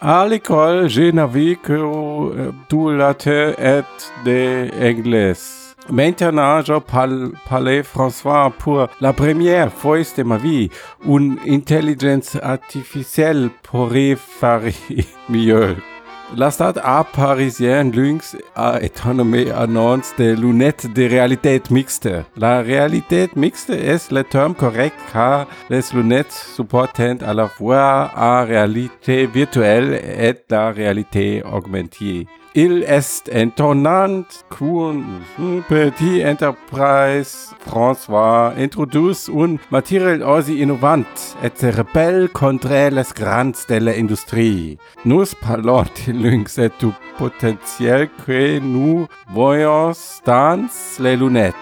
À l'école, j'ai navigué que tout latin et de anglais. Maintenant, je parle, parle François pour la première fois de ma vie. Une intelligence artificielle pourrait faire mieux. La start-up parisienne Lynx a étonné annonce des lunettes de réalité mixte. La réalité mixte est le terme correct car les lunettes supportent à la fois la réalité virtuelle et la réalité augmentée. Il est étonnant qu'une petite entreprise François introduce un matériel aussi innovant et se rebelle contre les grands de l'industrie. Nous parlons de lynx et du potentiel que nous voyons dans les lunettes.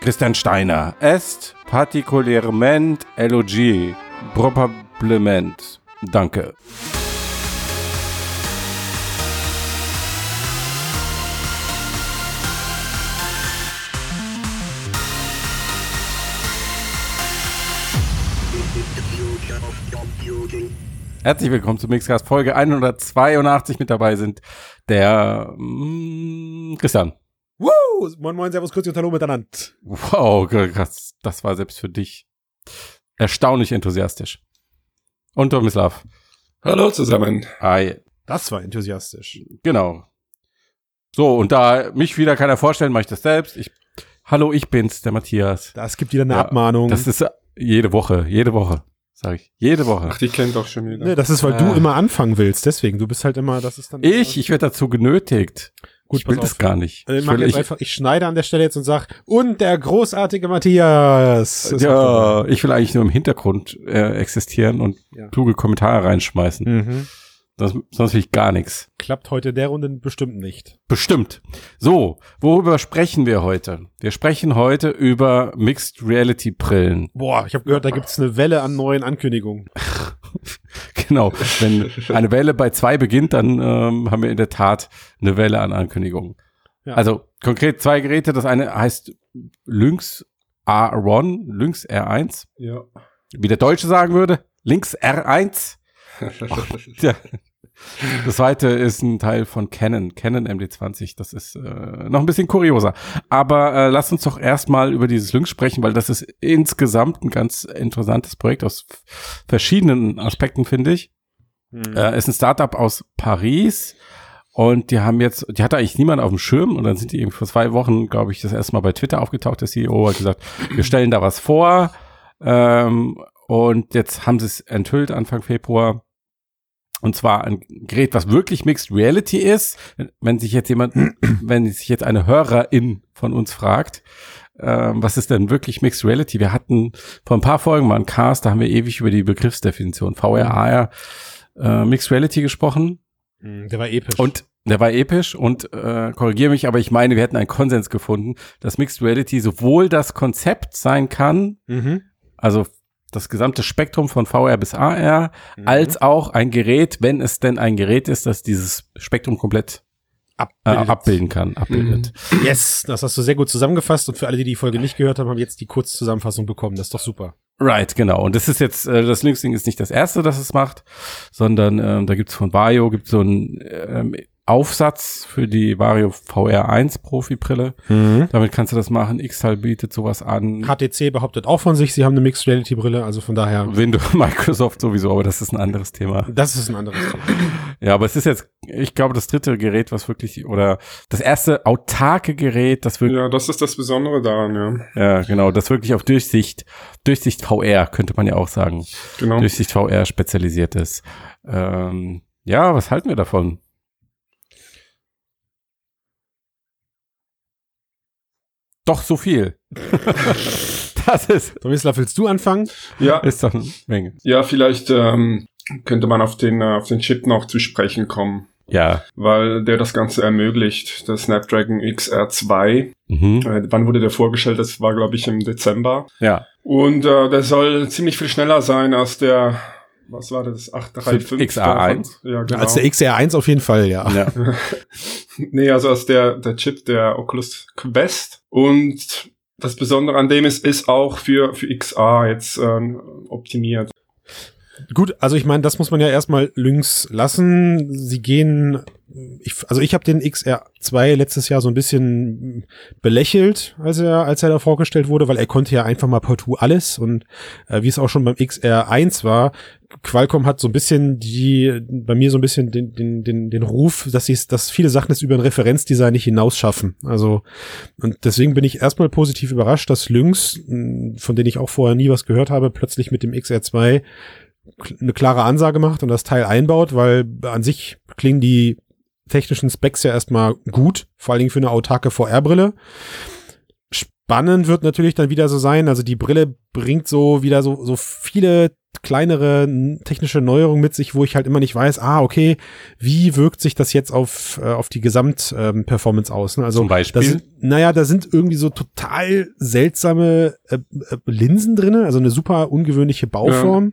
Christian Steiner est particulièrement élogié. Probablement. Danke. Herzlich willkommen zu Mixcast Folge 182 mit dabei sind der mm, Christian. Woo! Moin Moin, Servus, Grüezi und Hallo miteinander. Wow, krass, das war selbst für dich erstaunlich enthusiastisch. Und Tomislav. Hallo zusammen. Hi. Das war enthusiastisch. Genau. So, und da mich wieder keiner vorstellen, mache ich das selbst. Ich, hallo, ich bin's, der Matthias. Das gibt wieder eine Ja, Abmahnung. Das ist jede Woche, jede Woche, sage ich. Jede Woche. Ach, die kennt doch schon wieder. nee, das ist, weil Ah. du immer anfangen willst. Deswegen, du bist halt immer, das ist dann. Ich, ich werde dazu genötigt. Gut, ich will das gar nicht. Äh, Ich will, ich, einfach, ich schneide an der Stelle jetzt und sag, und der großartige Matthias. Ja, ich will eigentlich nur im Hintergrund äh, existieren und Ja. kluge Kommentare reinschmeißen. Mhm. Das, sonst will ich gar nichts. Klappt heute der Runde bestimmt nicht. Bestimmt. So, worüber sprechen wir heute? Wir sprechen heute über Mixed Reality Brillen. Boah, ich habe gehört, da gibt's eine Welle an neuen Ankündigungen. Genau. Wenn eine Welle bei zwei beginnt, dann ähm, haben wir in der Tat eine Welle an Ankündigungen. Ja. Also konkret zwei Geräte. Das eine heißt Lynx R1, Lynx R1, Ja. wie der Deutsche sagen würde. Lynx R1. Ja. Das zweite ist ein Teil von Canon, Canon MD20. Das ist äh, noch ein bisschen kurioser. Aber äh, lass uns doch erstmal über dieses Lynx sprechen, weil das ist insgesamt ein ganz interessantes Projekt aus verschiedenen Aspekten, finde ich. Äh, ist ein Startup aus Paris. Und die haben jetzt, die hatte eigentlich niemand auf dem Schirm und dann sind die eben vor zwei Wochen, glaube ich, das erste Mal bei Twitter aufgetaucht. Der CEO hat gesagt, wir stellen da was vor. Ähm, und jetzt haben sie es enthüllt Anfang Februar. Und zwar ein Gerät, was wirklich Mixed Reality ist. Wenn sich jetzt jemand, wenn sich jetzt eine Hörerin von uns fragt, ähm, was ist denn wirklich Mixed Reality? Wir hatten vor ein paar Folgen mal einen Cast, da haben wir ewig über die Begriffsdefinition VR, AR, äh, Mixed Reality gesprochen. Mhm, Der war episch. Und der war episch und äh, korrigiere mich, aber ich meine, wir hätten einen Konsens gefunden, dass Mixed Reality sowohl das Konzept sein kann, mhm. also das gesamte Spektrum von VR bis AR, Mhm. als auch ein Gerät, wenn es denn ein Gerät ist, das dieses Spektrum komplett äh, Abbildet. abbilden kann, abbildet. Yes, das hast du sehr gut zusammengefasst. Und für alle, die die Folge nicht gehört haben, haben jetzt die Kurzzusammenfassung bekommen. Das ist doch super. Right, genau. Und das ist jetzt, äh, das Linksding ist nicht das erste, das es macht, sondern ähm, da gibt's von Vario, gibt's so einen ähm, Aufsatz für die Vario VR1 Profi-Brille. Damit kannst du das machen. Xtal bietet sowas an. HTC behauptet auch von sich, sie haben eine Mixed Reality Brille, also von daher, Windows, Microsoft sowieso, aber das ist ein anderes Thema. das ist ein anderes Thema. Ja, aber es ist jetzt, ich glaube, das dritte Gerät, was wirklich, oder das erste autarke Gerät, das wirklich, ja, das ist das Besondere daran, ja. ja, genau, das wirklich auf Durchsicht, Durchsicht VR, könnte man ja auch sagen, Genau. Durchsicht VR spezialisiert ist. Ähm, ja, was halten wir davon? Doch so viel. das ist, Tomislav, willst du anfangen? Ja, ist doch eine Menge. ja, vielleicht ähm, könnte man auf den, äh, auf den Chip noch zu sprechen kommen, Ja. weil der das Ganze ermöglicht. Der Snapdragon XR2. Mhm. Äh, wann wurde der vorgestellt? Das war, glaube ich, im Dezember. Ja. Und äh, der soll ziemlich viel schneller sein als der, was war das, 835? XR1? Ja, genau. Als der XR1 auf jeden Fall, ja. ja. Nee, also als der, der Chip der Oculus Quest. Und das Besondere an dem ist, ist auch für, für XR jetzt ähm, optimiert. Gut, also ich meine, das muss man ja erstmal links lassen. Sie gehen, ich, also ich habe den XR2 letztes Jahr so ein bisschen belächelt, als er, als er da vorgestellt wurde, weil er konnte ja einfach mal partout alles und äh, wie es auch schon beim XR1 war, Qualcomm hat so ein bisschen die, bei mir so ein bisschen den, den, den, den Ruf, dass sie dass viele Sachen es über ein Referenzdesign nicht hinausschaffen. Also, und deswegen bin ich erstmal positiv überrascht, dass Lynx, von denen ich auch vorher nie was gehört habe, plötzlich mit dem XR2 eine klare Ansage macht und das Teil einbaut, weil an sich klingen die technischen Specs ja erstmal gut, vor allen Dingen für eine autarke VR-Brille. Spannend wird natürlich dann wieder so sein, also die Brille bringt so wieder so, so viele kleinere technische Neuerungen mit sich, wo ich halt immer nicht weiß, ah, okay, wie wirkt sich das jetzt auf, äh, auf die Gesamtperformance ähm, aus? Ne? Also, Zum Beispiel? Da sind, naja, da sind irgendwie so total seltsame äh, äh, Linsen drinne, also eine super ungewöhnliche Bauform,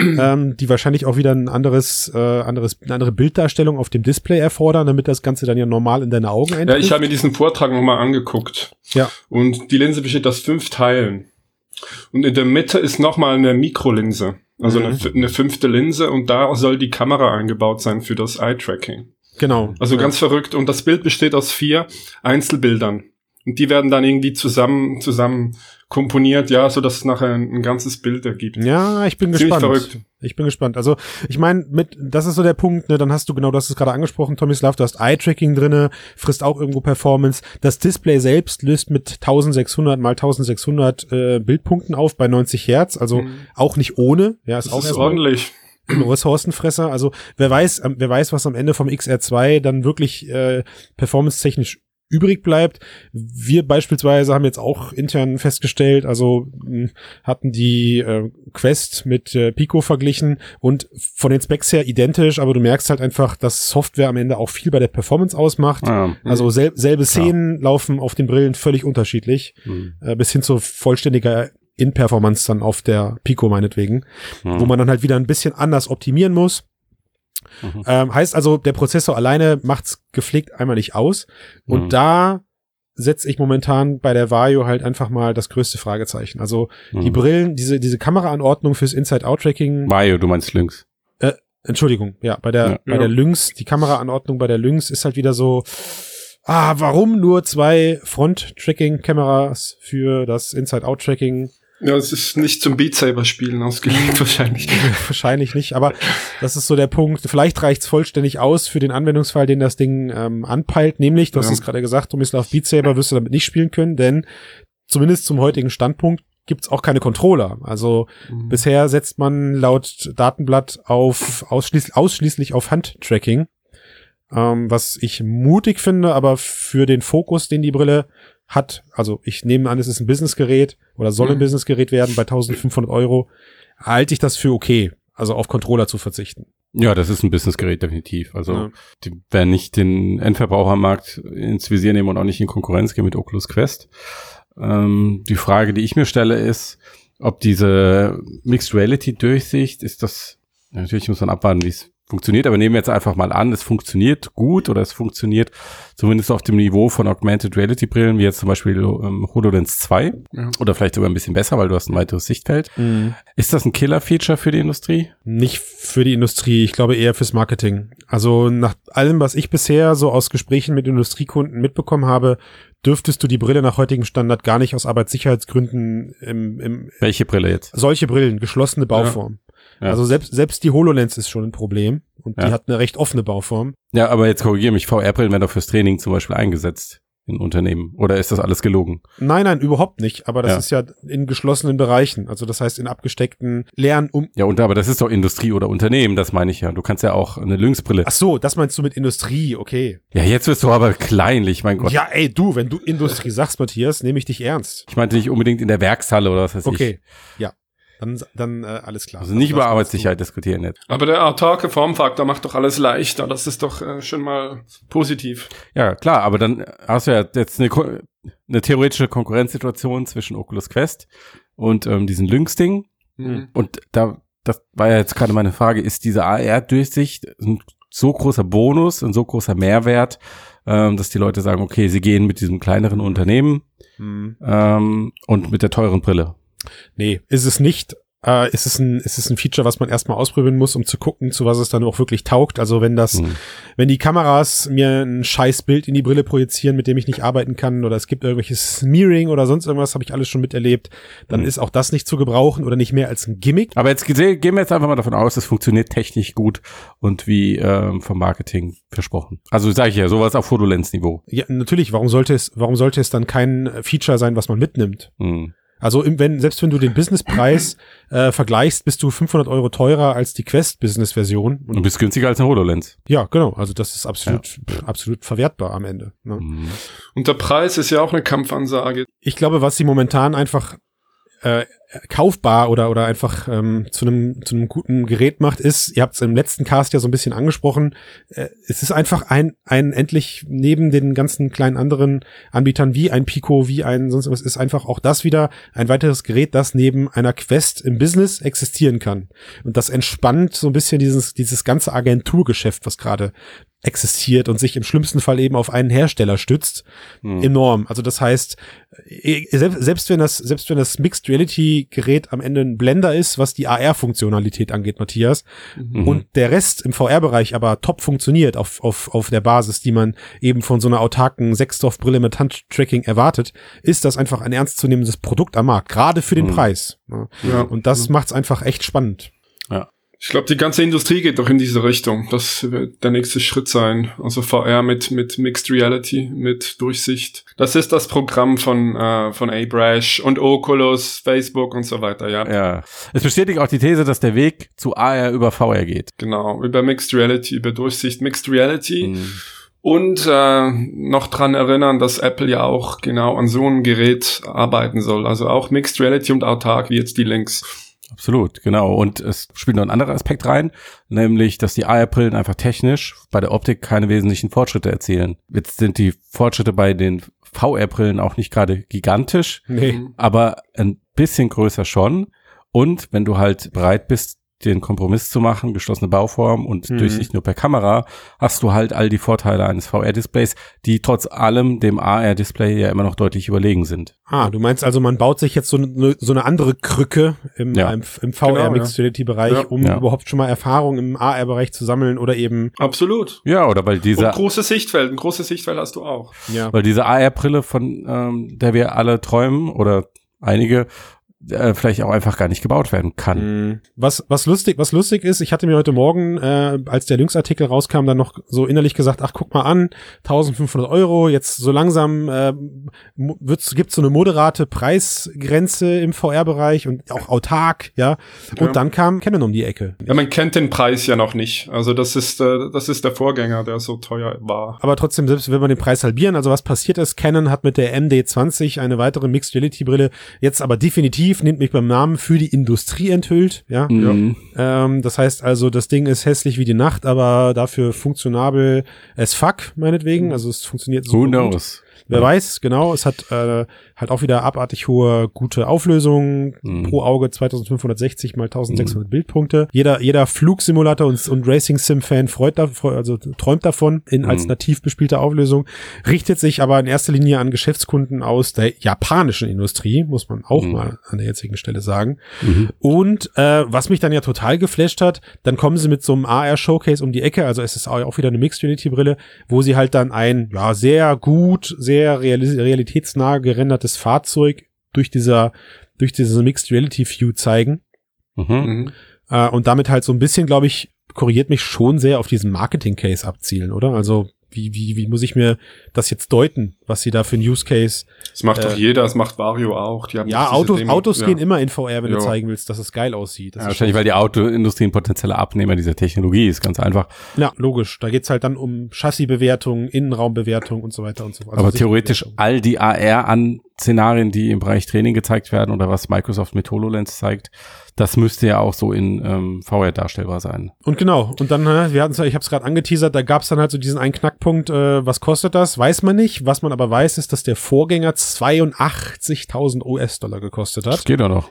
ja. ähm, die wahrscheinlich auch wieder ein anderes, äh, anderes, eine andere Bilddarstellung auf dem Display erfordern, damit das Ganze dann ja normal in deine Augen eintrifft. Ja, ich habe mir diesen Vortrag nochmal angeguckt. Ja. Und die Linse besteht aus fünf Teilen. Und in der Mitte ist nochmal eine Mikrolinse, also mhm. eine, eine, fünfte Linse und da soll die Kamera eingebaut sein für das Eye-Tracking. Genau. Also ja. ganz verrückt. Und das Bild besteht aus vier Einzelbildern. Und die werden dann irgendwie zusammen, zusammen komponiert, ja, so dass es nachher ein, ein ganzes Bild ergibt. Ja, ich bin Ziemlich gespannt. Verrückt. Ich bin gespannt. Also, ich meine, mit, das ist so der Punkt, ne, dann hast du genau, das ist gerade angesprochen, Tommy Slav, du hast Eye-Tracking drinne, frisst auch irgendwo Performance. Das Display selbst löst mit 1600 mal 1600 äh, Bildpunkten auf bei 90 Hertz, also mhm. auch nicht ohne, ja, ist das auch ist ordentlich. Ressourcenfresser. Also wer weiß, wer weiß, was am Ende vom XR2 dann wirklich äh, performance-technisch übrig bleibt. Wir beispielsweise haben jetzt auch intern festgestellt, also hm, hatten die äh, Quest mit äh, Pico verglichen und von den Specs her identisch, aber du merkst halt einfach, dass Software am Ende auch viel bei der Performance ausmacht. Ja. Also sel selbe Szenen ja. laufen auf den Brillen völlig unterschiedlich, mhm. äh, bis hin zu vollständiger In-Performance dann auf der Pico meinetwegen, mhm. wo man dann halt wieder ein bisschen anders optimieren muss. Mhm. Ähm, heißt also, der Prozessor alleine macht's gepflegt einmal nicht aus. Und mhm. da setze ich momentan bei der Vario halt einfach mal das größte Fragezeichen. Also mhm. die Brillen, diese, diese Kameraanordnung fürs Inside-Out-Tracking. Vario, du meinst Lynx. Äh, Entschuldigung, ja, bei der, ja. bei ja. der Lynx, die Kameraanordnung bei der Lynx ist halt wieder so, ah, warum nur zwei Front-Tracking-Kameras für das Inside-Out-Tracking? Ja, es ist nicht zum Beat Saber spielen ausgelegt wahrscheinlich. wahrscheinlich nicht, aber das ist so der Punkt. Vielleicht reicht's vollständig aus für den Anwendungsfall, den das Ding ähm, anpeilt, nämlich, du ja. hast es gerade gesagt, Tomislav Beat Saber wirst du damit nicht spielen können, denn zumindest zum heutigen Standpunkt gibt's auch keine Controller. Also mhm. bisher setzt man laut Datenblatt auf ausschließ ausschließlich auf Handtracking, ähm, was ich mutig finde, aber für den Fokus, den die Brille hat, also ich nehme an, es ist ein Businessgerät oder soll ein mhm. Businessgerät werden bei 1500 Euro, halte ich das für okay, also auf Controller zu verzichten. Ja, das ist ein Businessgerät definitiv. Also ja. die werden nicht den Endverbrauchermarkt ins Visier nehmen und auch nicht in Konkurrenz gehen mit Oculus Quest. Ähm, die Frage, die ich mir stelle, ist, ob diese Mixed Reality Durchsicht ist das natürlich muss man abwarten, wie es funktioniert, aber nehmen wir jetzt einfach mal an, es funktioniert gut oder es funktioniert zumindest auf dem Niveau von Augmented Reality Brillen, wie jetzt zum Beispiel ähm, HoloLens 2 ja. oder vielleicht sogar ein bisschen besser, weil du hast ein weiteres Sichtfeld. Mhm. Ist das ein Killer-Feature für die Industrie? Nicht für die Industrie, ich glaube eher fürs Marketing. Also nach allem, was ich bisher so aus Gesprächen mit Industriekunden mitbekommen habe, dürftest du die Brille nach heutigem Standard gar nicht aus Arbeitssicherheitsgründen im, im Welche Brille jetzt? Solche Brillen, geschlossene Bauform. Ja. Ja. Also selbst, selbst die HoloLens ist schon ein Problem und ja. die hat eine recht offene Bauform. Ja, aber jetzt korrigiere mich, VR-Brillen werden doch fürs Training zum Beispiel eingesetzt in Unternehmen. Oder ist das alles gelogen? Nein, nein, überhaupt nicht. Aber das ja. ist ja in geschlossenen Bereichen. Also das heißt in abgesteckten Lernen um. Ja, und aber das ist doch Industrie oder Unternehmen, das meine ich ja. Du kannst ja auch eine Lynxbrille. Ach so, das meinst du mit Industrie, okay. Ja, jetzt wirst du aber kleinlich, mein Gott. Ja, ey, du, wenn du Industrie sagst, Matthias, nehme ich dich ernst. Ich meinte nicht unbedingt in der Werkshalle oder was weiß okay. ich. Okay, ja. Dann, dann äh, alles klar. Also nicht über Arbeitssicherheit diskutieren jetzt. Aber der autarke Formfaktor macht doch alles leichter. Das ist doch äh, schon mal positiv. Ja, klar, aber dann hast du ja jetzt eine, eine theoretische Konkurrenzsituation zwischen Oculus Quest und ähm, diesen Lynx-Ding. Mhm. Und da, das war ja jetzt gerade meine Frage, ist diese AR-Durchsicht ein so großer Bonus, ein so großer Mehrwert, ähm, dass die Leute sagen, okay, sie gehen mit diesem kleineren Unternehmen mhm. ähm, und mit der teuren Brille. Nee, ist es nicht. äh, ist, es ein, ist es ein Feature, was man erstmal ausprobieren muss, um zu gucken, zu was es dann auch wirklich taugt. Also wenn das, Hm. wenn die Kameras mir ein scheiß Bild in die Brille projizieren, mit dem ich nicht arbeiten kann, oder es gibt irgendwelches Smearing oder sonst irgendwas, habe ich alles schon miterlebt, dann Hm. ist auch das nicht zu gebrauchen oder nicht mehr als ein Gimmick. Aber jetzt gehen wir jetzt einfach mal davon aus, es funktioniert technisch gut und wie ähm, vom Marketing versprochen. Also sage ich ja, sowas auf Fotolens-Niveau. Ja, natürlich, warum sollte es, warum sollte es dann kein Feature sein, was man mitnimmt? Hm. Also im, wenn, selbst wenn du den Businesspreis äh, vergleichst, bist du 500 Euro teurer als die Quest Business Version. Und du bist günstiger als eine HoloLens. Ja, genau. Also das ist absolut, pff, absolut verwertbar am Ende. Ne? Hm. Und der Preis ist ja auch eine Kampfansage. Ich glaube, was sie momentan einfach äh, kaufbar oder oder einfach ähm, zu einem zu einem guten Gerät macht, ist, ihr habt es im letzten Cast ja so ein bisschen angesprochen, äh, es ist einfach ein ein endlich neben den ganzen kleinen anderen Anbietern wie ein Pico, wie ein sonst was ist einfach auch das wieder ein weiteres Gerät, das neben einer Quest im Business existieren kann. Und das entspannt so ein bisschen dieses dieses ganze Agenturgeschäft, was gerade existiert und sich im schlimmsten Fall eben auf einen Hersteller stützt, Hm. enorm. Also das heißt, eh, selbst, selbst wenn das, selbst wenn das Mixed Reality Gerät am Ende ein Blender ist, was die AR-Funktionalität angeht, Matthias, Mhm. und der Rest im VR-Bereich aber top funktioniert auf, auf, auf der Basis, die man eben von so einer autarken Sechsdorf-Brille mit Handtracking erwartet, ist das einfach ein ernstzunehmendes Produkt am Markt, gerade für den Mhm. Preis. Ja. Ja. Und das macht's einfach echt spannend. Ich glaube, die ganze Industrie geht doch in diese Richtung. Das wird der nächste Schritt sein. Also VR mit, mit Mixed Reality, mit Durchsicht. Das ist das Programm von, äh, von Abrash und Oculus, Facebook und so weiter, ja. Ja. Es bestätigt auch die These, dass der Weg zu AR über VR geht. Genau. Über Mixed Reality, über Durchsicht, Mixed Reality. Hm. Und äh, noch dran erinnern, dass Apple ja auch genau an so einem Gerät arbeiten soll. Also auch Mixed Reality und autark, wie jetzt die Links. Absolut, genau. Und es spielt noch ein anderer Aspekt rein, nämlich, dass die AR-Brillen einfach technisch bei der Optik keine wesentlichen Fortschritte erzielen. Jetzt sind die Fortschritte bei den VR-Brillen auch nicht gerade gigantisch, Nee. aber ein bisschen größer schon. Und wenn du halt bereit bist, den Kompromiss zu machen, geschlossene Bauform und Mhm. Durchsicht nur per Kamera, hast du halt all die Vorteile eines VR-Displays, die trotz allem dem AR-Display ja immer noch deutlich überlegen sind. Ah, du meinst also, man baut sich jetzt so eine, so eine andere Krücke im, Ja. im, im VR Genau, Mixed Reality Bereich, Ja. um Ja. überhaupt schon mal Erfahrung im AR-Bereich zu sammeln oder eben, Absolut. Ja, oder weil Und dieser große Sichtfeld. Ein großes Sichtfeld hast du auch. ja. Weil diese AR-Brille, von ähm, der wir alle träumen oder einige, äh, vielleicht auch einfach gar nicht gebaut werden kann. Mhm. Was, was lustig, was lustig ist, ich hatte mir heute Morgen, äh, als der Lynx-Artikel rauskam, dann noch so innerlich gesagt, ach, guck mal an, 1500 Euro, jetzt so langsam äh, wird's, gibt's so eine moderate Preisgrenze im VR-Bereich und auch autark, ja. Und Ja. dann kam Canon um die Ecke. Ja, man kennt den Preis ja noch nicht. Also das ist, äh, das ist der Vorgänger, der so teuer war. Aber trotzdem, selbst wenn wir den Preis halbieren, also was passiert ist, Canon hat mit der MD20 eine weitere Mixed Reality Brille jetzt aber definitiv, nimmt mich beim Namen, für die Industrie enthüllt, ja. Mhm. Ähm, das heißt also, das Ding ist hässlich wie die Nacht, aber dafür funktionabel as fuck, meinetwegen. Also es funktioniert so. Who gut. knows? Wer Ja. weiß, genau. Es hat äh, halt auch wieder abartig hohe, gute Auflösung. Mhm. Pro Auge 2560 mal 1600 Bildpunkte. Jeder, jeder Flugsimulator und, und Racing Sim Fan freut da, also träumt davon in als Mhm. nativ bespielte Auflösung. Richtet sich aber in erster Linie an Geschäftskunden aus der japanischen Industrie, muss man auch Mhm. mal an der jetzigen Stelle sagen. Mhm. Und äh, was mich dann ja total geflasht hat, dann kommen sie mit so einem AR-Showcase um die Ecke, also es ist auch wieder eine Mixed Reality-Brille, wo sie halt dann ein ja sehr gut, sehr realis realitätsnah gerendertes Fahrzeug durch dieser durch diese Mixed Reality View zeigen Mhm. Mhm. äh, und damit halt so ein bisschen, glaube ich, korrigiert mich schon sehr auf diesen Marketing-Case abzielen, oder? Also wie, wie, wie muss ich mir das jetzt deuten, was sie da für ein Use Case? Das macht Äh, doch jeder, das macht Vario auch. Die haben Ja, Autos, Demo- Autos ja. gehen immer in VR, wenn du Ja. zeigen willst, dass es geil aussieht. Das Ja, wahrscheinlich, weil die Autoindustrie ein potenzieller Abnehmer dieser Technologie ist, ganz einfach. Ja, logisch. Da geht's halt dann um Chassisbewertung, Innenraumbewertung und so weiter und so fort. Also Aber theoretisch all die AR an Szenarien, die im Bereich Training gezeigt werden oder was Microsoft mit HoloLens zeigt, das müsste ja auch so in ähm, VR darstellbar sein. Und genau. Und dann, äh, wir hatten ich habe es gerade angeteasert, da gab's dann halt so diesen einen Knackpunkt, äh, was kostet das? Weiß man nicht. Was man aber aber weiß, ist, dass der Vorgänger 82.000 US-Dollar gekostet Das hat. geht doch noch.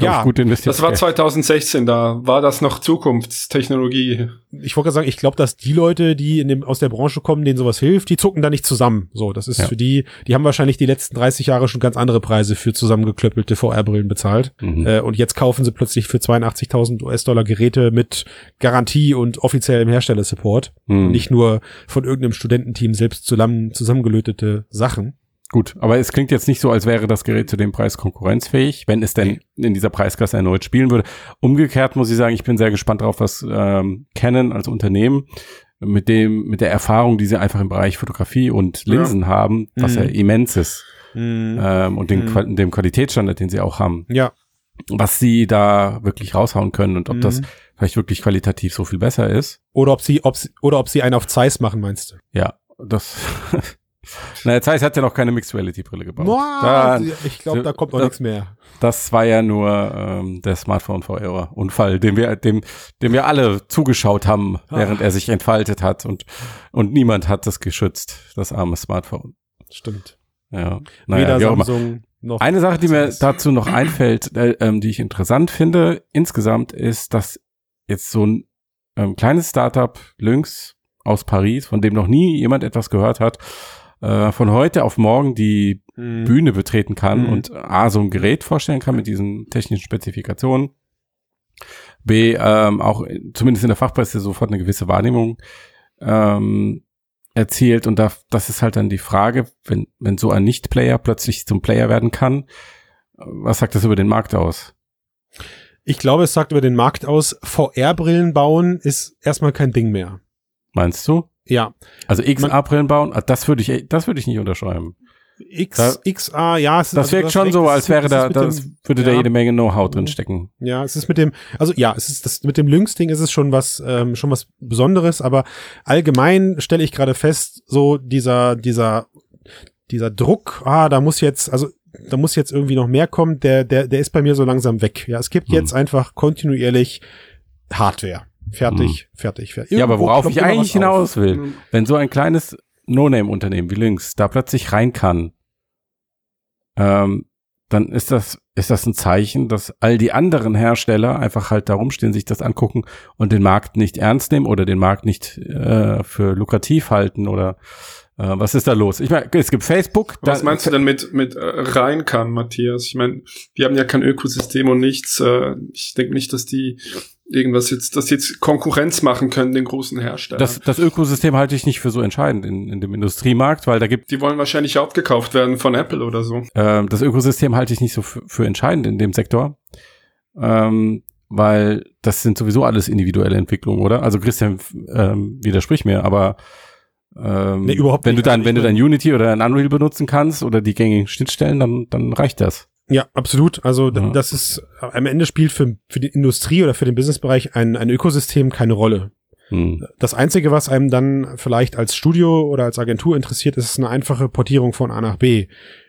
Ja, ich, gut investiert. Das war 2016, da war das noch Zukunftstechnologie. Ich wollte gerade sagen, ich glaube, dass die Leute, die in dem, aus der Branche kommen, denen sowas hilft, die zucken da nicht zusammen. So, das ist Ja. für die, die haben wahrscheinlich die letzten 30 Jahre schon ganz andere Preise für zusammengeklöppelte VR-Brillen bezahlt. Mhm. Äh, und jetzt kaufen sie plötzlich für 82.000 US-Dollar Geräte mit Garantie und offiziellem Herstellersupport. Mhm. Nicht nur von irgendeinem Studententeam selbst zusammen, zusammengelötete Sachen. Gut, aber es klingt jetzt nicht so, als wäre das Gerät zu dem Preis konkurrenzfähig, wenn es denn in dieser Preisklasse erneut spielen würde. Umgekehrt muss ich sagen, ich bin sehr gespannt drauf, was ähm, Canon als Unternehmen mit dem mit der Erfahrung, die sie einfach im Bereich Fotografie und Linsen haben, was Mhm. ja immens ist ähm, und den, Mhm. Dem Qualitätsstandard, den sie auch haben, Ja. was sie da wirklich raushauen können und ob das Mhm. vielleicht wirklich qualitativ so viel besser ist. Oder ob sie, ob sie, oder ob sie einen auf Zeiss machen, meinst du? Ja, das. naja, Zeiss hat ja noch keine Mixed Reality Brille gebaut. Boah, Da- ich glaube, da kommt noch nichts mehr. Das war ja nur ähm, der Smartphone VR Unfall, dem wir dem dem wir alle zugeschaut haben, Ah. während er sich entfaltet hat und und niemand hat das geschützt, das arme Smartphone. Stimmt. Ja, naja, Weder. Samsung noch. Eine Sache, die mir dazu noch einfällt, äh, ähm, die ich interessant finde, insgesamt ist, dass jetzt so ein ähm, kleines Startup Lynx aus Paris, von dem noch nie jemand etwas gehört hat, äh, von heute auf morgen die Mhm. Bühne betreten kann Mhm. und A, so ein Gerät vorstellen kann mit diesen technischen Spezifikationen. B, ähm, auch in- zumindest in der Fachpresse sofort eine gewisse Wahrnehmung ähm, erzielt. Und da, das ist halt dann die Frage, wenn, wenn so ein Nicht-Player plötzlich zum Player werden kann, was sagt das über den Markt aus? Ich glaube, es sagt über den Markt aus, VR-Brillen bauen ist erstmal kein Ding mehr. Meinst du? Ja. Also XR-Brillen bauen, ah, das würde ich, das würde ich nicht unterschreiben. X, Da- XA, ja, es ist, Das also wirkt hast schon so, als wäre da, das dem- würde da ja. jede Menge Know-how drin stecken. Ja, es ist mit dem, also ja, es ist das mit dem Lynx-Ding ist es schon was, ähm, schon was Besonderes, aber allgemein stelle ich gerade fest, so dieser, dieser, dieser Druck, ah, da muss jetzt, also da muss jetzt irgendwie noch mehr kommen, der, der, der ist bei mir so langsam weg. Ja, es gibt Hm. jetzt einfach kontinuierlich Hardware. Fertig, fertig, fertig. Hm. Ja, aber Irgendwo worauf ich eigentlich was auf. hinaus will, wenn so ein kleines No-Name-Unternehmen wie Lynx da plötzlich rein kann, ähm, dann ist das, ist das ein Zeichen, dass all die anderen Hersteller einfach halt da rumstehen, sich das angucken und den Markt nicht ernst nehmen oder den Markt nicht äh, für lukrativ halten oder äh, was ist da los? Ich meine, es gibt Facebook. Was da- meinst du denn mit, mit äh, rein kann, Matthias? Ich meine, die haben ja kein Ökosystem und nichts. Äh, ich denke nicht, dass die irgendwas jetzt, dass die jetzt Konkurrenz machen können, den großen Herstellern. Das, das Ökosystem halte ich nicht für so entscheidend in, in dem Industriemarkt, weil da gibt die wollen wahrscheinlich aufgekauft werden von Apple oder so. ähm, das Ökosystem halte ich nicht so für, für entscheidend in dem Sektor, ähm, weil das sind sowieso alles individuelle Entwicklungen, oder? Also Christian ähm, widersprich mir, aber ähm, Nee, überhaupt wenn nicht. du dann, Also wenn du dann Unity oder ein Unreal benutzen kannst oder die gängigen Schnittstellen, dann, dann reicht das. Ja, absolut. Also Ja. das ist am Ende spielt für, für die Industrie oder für den Businessbereich ein, ein Ökosystem keine Rolle. Hm. Das Einzige, was einem dann vielleicht als Studio oder als Agentur interessiert, ist eine einfache Portierung von A nach B.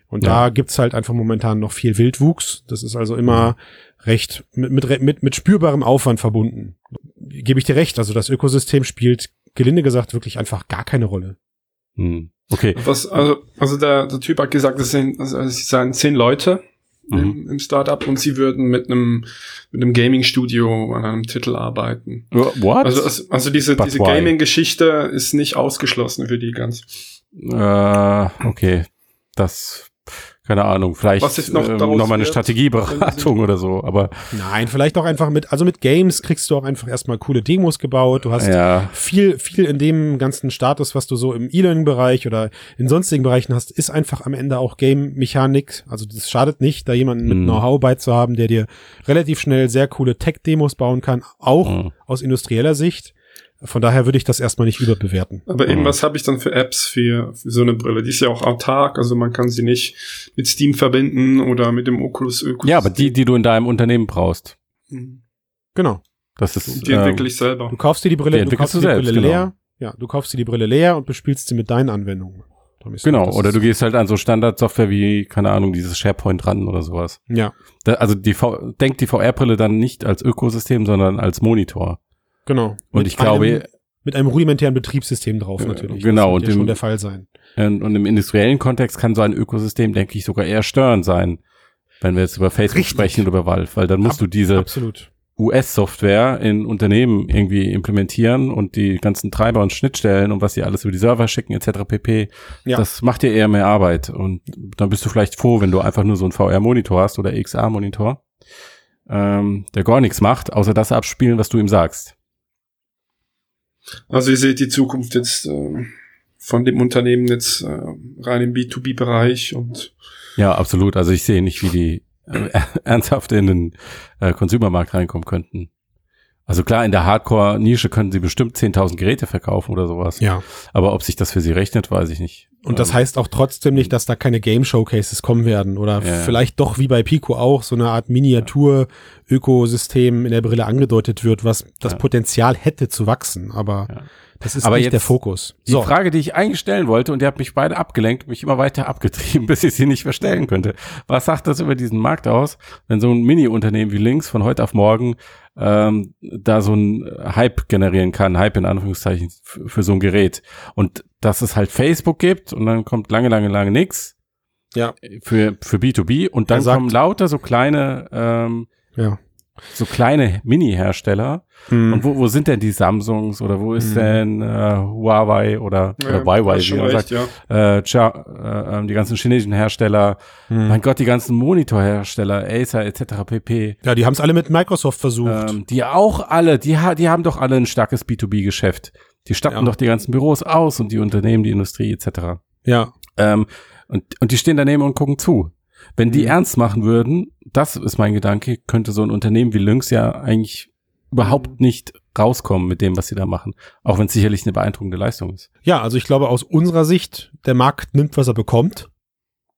Und Ja. da gibt's halt einfach momentan noch viel Wildwuchs. Das ist also immer recht mit, mit, mit, mit spürbarem Aufwand verbunden. Gebe ich dir recht. Also das Ökosystem spielt, gelinde gesagt, wirklich einfach gar keine Rolle. Hm. Okay. Was, also, also der, der Typ hat gesagt, es sind, also es seien zehn Leute Mhm. im, im Startup und sie würden mit einem, mit einem Gaming-Studio an einem Titel arbeiten. What? Also, also, also diese, But diese? Gaming-Geschichte ist nicht ausgeschlossen für die ganz. Äh, okay. Das, keine Ahnung, vielleicht Was jetzt noch ähm, daraus noch mal eine wird, Strategieberatung oder so, aber Nein, vielleicht auch einfach mit, also mit Games kriegst du auch einfach erstmal coole Demos gebaut. Du hast ja, viel, viel in dem ganzen Status, was du so im E-Learning-Bereich oder in sonstigen Bereichen hast, ist einfach am Ende auch Game-Mechanik. Also das schadet nicht, da jemanden mit Mhm. Know-how bei zu haben, der dir relativ schnell sehr coole Tech-Demos bauen kann, auch Mhm. aus industrieller Sicht. Von daher würde ich das erstmal nicht überbewerten. Aber eben, Mhm. was habe ich dann für Apps für, für so eine Brille? Die ist ja auch autark, also man kann sie nicht mit Steam verbinden oder mit dem Oculus Ökosystem. ja, aber die, die du in deinem Unternehmen braust, Mhm. Genau. das ist, Die ähm, entwickle ich selber. Du kaufst dir die Die Brille, du entwickelst kaufst du dir die selbst, Brille genau. leer. Ja, du kaufst dir die Brille leer und bespielst sie mit deinen Anwendungen. Genau, oder du gehst halt an so Standardsoftware wie, keine Ahnung, dieses SharePoint ran oder sowas. Ja, Da, also die v denkt die VR-Brille dann nicht als Ökosystem, sondern als Monitor. Genau. Und Mit ich glaube, einem, mit einem rudimentären Betriebssystem drauf natürlich. genau, Das und wird ja dem- schon der Fall sein. Und, und im industriellen Kontext kann so ein Ökosystem, denke ich, sogar eher störend sein, wenn wir jetzt über Facebook Richtig. sprechen oder über Valve, weil dann musst Ab- du diese Absolut. US-Software in Unternehmen irgendwie implementieren und die ganzen Treiber und Schnittstellen und was sie alles über die Server schicken etc. pp. Ja. Das macht dir eher mehr Arbeit und dann bist du vielleicht froh, wenn du einfach nur so einen VR-Monitor hast oder XR-Monitor, ähm, der gar nichts macht, außer das abspielen, was du ihm sagst. Also ihr seht die Zukunft jetzt äh, von dem Unternehmen jetzt äh, rein im B2B-Bereich und Ja, absolut. Also ich sehe nicht, wie die äh, ernsthaft in den äh, Consumermarkt reinkommen könnten. Also klar, in der Hardcore-Nische können sie bestimmt 10.000 Geräte verkaufen oder sowas. Ja. Aber ob sich das für sie rechnet, weiß ich nicht. Und das Ähm, heißt auch trotzdem nicht, dass da keine Game Showcases kommen werden oder Ja. vielleicht doch wie bei Pico auch so eine Art Miniatur-Ökosystem in der Brille angedeutet wird, was das Ja. Potenzial hätte zu wachsen, aber Ja. Das ist Aber nicht jetzt der Fokus. Die Frage, die ich eigentlich stellen wollte, und ihr habt mich beide abgelenkt, mich immer weiter abgetrieben, bis ich sie nicht verstellen könnte. Was sagt das über diesen Markt aus, wenn so ein Mini-Unternehmen wie Links von heute auf morgen ähm, da so ein Hype generieren kann, Hype in Anführungszeichen f- für so ein Gerät. Und dass es halt Facebook gibt und dann kommt lange, lange, lange nix Ja. für, für B2B und dann sagt- kommen lauter so kleine, ähm, Ja. So kleine Mini-Hersteller. Hm. Und wo, wo sind denn die Samsungs oder wo ist Mhm. denn äh, Huawei oder, oder Huawei, hast wie man recht, sagt, ja. äh, Chia, äh, ähm, die ganzen chinesischen Hersteller, Hm. mein Gott, die ganzen Monitorhersteller, Acer etc. pp. Ja, die haben es alle mit Microsoft versucht. Ähm, die auch alle, die, ha die haben doch alle ein starkes B2B-Geschäft. Die statten Ja. doch die ganzen Büros aus und die Unternehmen, die Industrie etc. ja. Ähm, und, und die stehen daneben und gucken zu. Wenn die Mhm. ernst machen würden, das ist mein Gedanke, könnte so ein Unternehmen wie Lynx ja eigentlich überhaupt nicht rauskommen mit dem, was sie da machen. Auch wenn es sicherlich eine beeindruckende Leistung ist. Ja, also ich glaube aus unserer Sicht, der Markt nimmt, was er bekommt.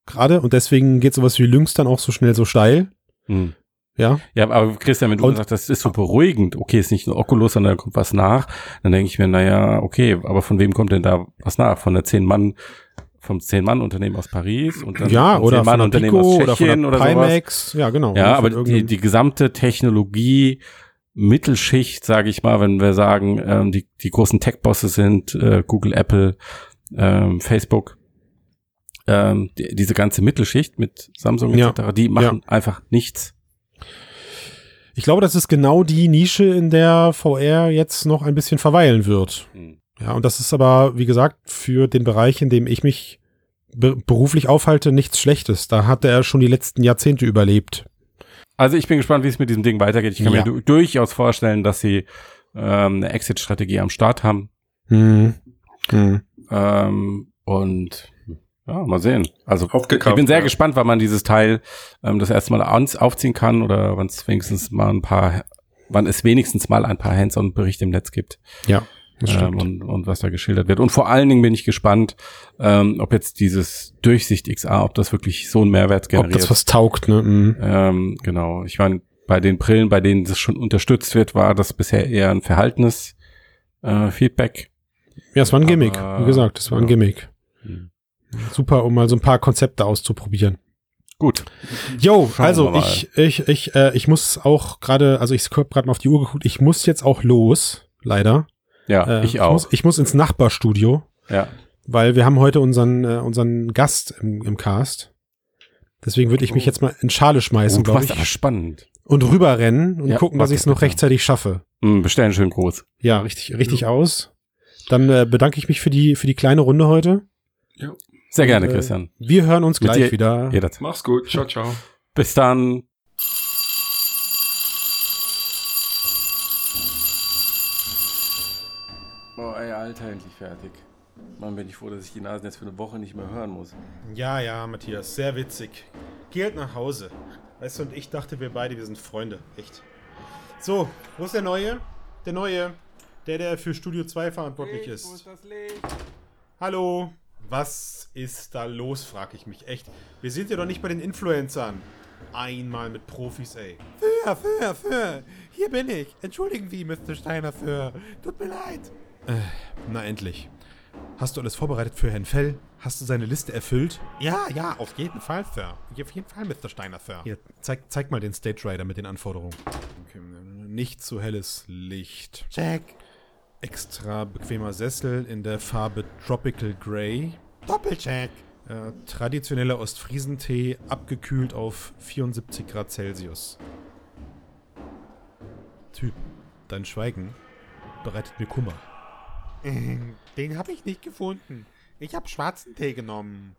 Gerade. Und deswegen geht sowas wie Lynx dann auch so schnell so steil. Mhm. Ja. Ja, aber Christian, wenn du Und- sagst, das ist so beruhigend, okay, ist nicht nur Oculus, sondern da kommt was nach, dann denke ich mir, naja, okay, aber von wem kommt denn da was nach? Von der zehn Mann, vom zehn Mann Unternehmen aus Paris und dann Ja, vom oder Zehn-Mann-Unternehmen aus oder von Tschechien der. Pimax. Ja, genau. Ja, Oder aber die, die gesamte Technologie, Mittelschicht, sage ich mal, wenn wir sagen, ähm, die, die großen Tech-Bosse sind äh, Google, Apple, ähm, Facebook, ähm, die, diese ganze Mittelschicht mit Samsung Ja. etc., die machen einfach nichts. Ich glaube, das ist genau die Nische, in der VR jetzt noch ein bisschen verweilen wird. Ja, und das ist aber, wie gesagt, für den Bereich, in dem ich mich be beruflich aufhalte, nichts Schlechtes. Da hat er schon die letzten Jahrzehnte überlebt. Also ich bin gespannt, wie es mit diesem Ding weitergeht. Ich kann Ja. mir du durchaus vorstellen, dass sie ähm, eine Exit-Strategie am Start haben. Hm. Hm. Ähm, und ja, mal sehen. Also Aufgekauft. ich bin sehr ja. gespannt, wann man dieses Teil ähm, das erste Mal ans, aufziehen kann oder wann es wenigstens mal ein paar, wann es wenigstens mal ein paar Hands-on-Berichte im Netz gibt Ja, ähm, und, und was da geschildert wird. Und vor allen Dingen bin ich gespannt, ähm, ob jetzt dieses Durchsicht XR, ob das wirklich so einen Mehrwert Ob generiert. das was taugt, ne? Hm. Ähm, genau. Ich meine, bei den Brillen, bei denen das schon unterstützt wird, war das bisher eher ein verhaltenes äh, Feedback. Ja, es war ein Gimmick. Aber- Wie gesagt, es war ein ja. Gimmick. Hm. Super, um mal so ein paar Konzepte auszuprobieren. Gut. Jo, also ich, ich, ich, äh, ich muss auch gerade, also ich habe gerade mal auf die Uhr geguckt, ich muss jetzt auch los, leider. Ja, Äh, ich auch. Muss, ich muss ins Nachbarstudio, ja. weil wir haben heute unseren, äh, unseren Gast im, im Cast. Deswegen würde ich mich Oh. jetzt mal in Schale schmeißen, Oh, glaube ich. spannend. Und rüberrennen und Ja, gucken, dass ich es noch rechtzeitig schaffe. Hm, bestellen schön groß. Ja, richtig, richtig aus. Dann äh, bedanke ich mich für die, für die kleine Runde heute. Sehr gerne, Und, äh, Christian. Wir hören uns Mit gleich dir- wieder. Jederzeit. Mach's gut. Ciao, ciao. Bis dann. Ey, Alter, endlich fertig. Mann, bin ich froh, dass ich die Nasen jetzt für eine Woche nicht mehr hören muss. Ja, ja, Matthias, sehr witzig. Geh halt nach Hause. Weißt du, und ich dachte, wir beide, wir sind Freunde. Echt. So, wo ist der Neue? Der Neue. Der, der für Studio 2 verantwortlich ist. das Licht? Hallo. Was ist da los, frag ich mich. Echt. Wir sind ja doch nicht bei den Influencern. Einmal mit Profis, ey. Für, für, für. Hier bin ich. Entschuldigen Sie, Mr. Steiner, für. Tut mir leid. Na endlich. Hast du alles vorbereitet für Herrn Fell? Hast du seine Liste erfüllt? Ja, ja, auf jeden Fall, Sir. Auf jeden Fall, Mr. Steiner, Sir. Hier, zeig, zeig mal den Stage Rider mit den Anforderungen. Okay, nicht zu helles Licht. Check. Extra bequemer Sessel in der Farbe Tropical Grey. Doppelcheck. Äh, traditioneller Ostfriesentee, abgekühlt auf 74 Grad Celsius. Typ, dein Schweigen bereitet mir Kummer. Ähm, Den habe ich nicht gefunden. Ich habe schwarzen Tee genommen.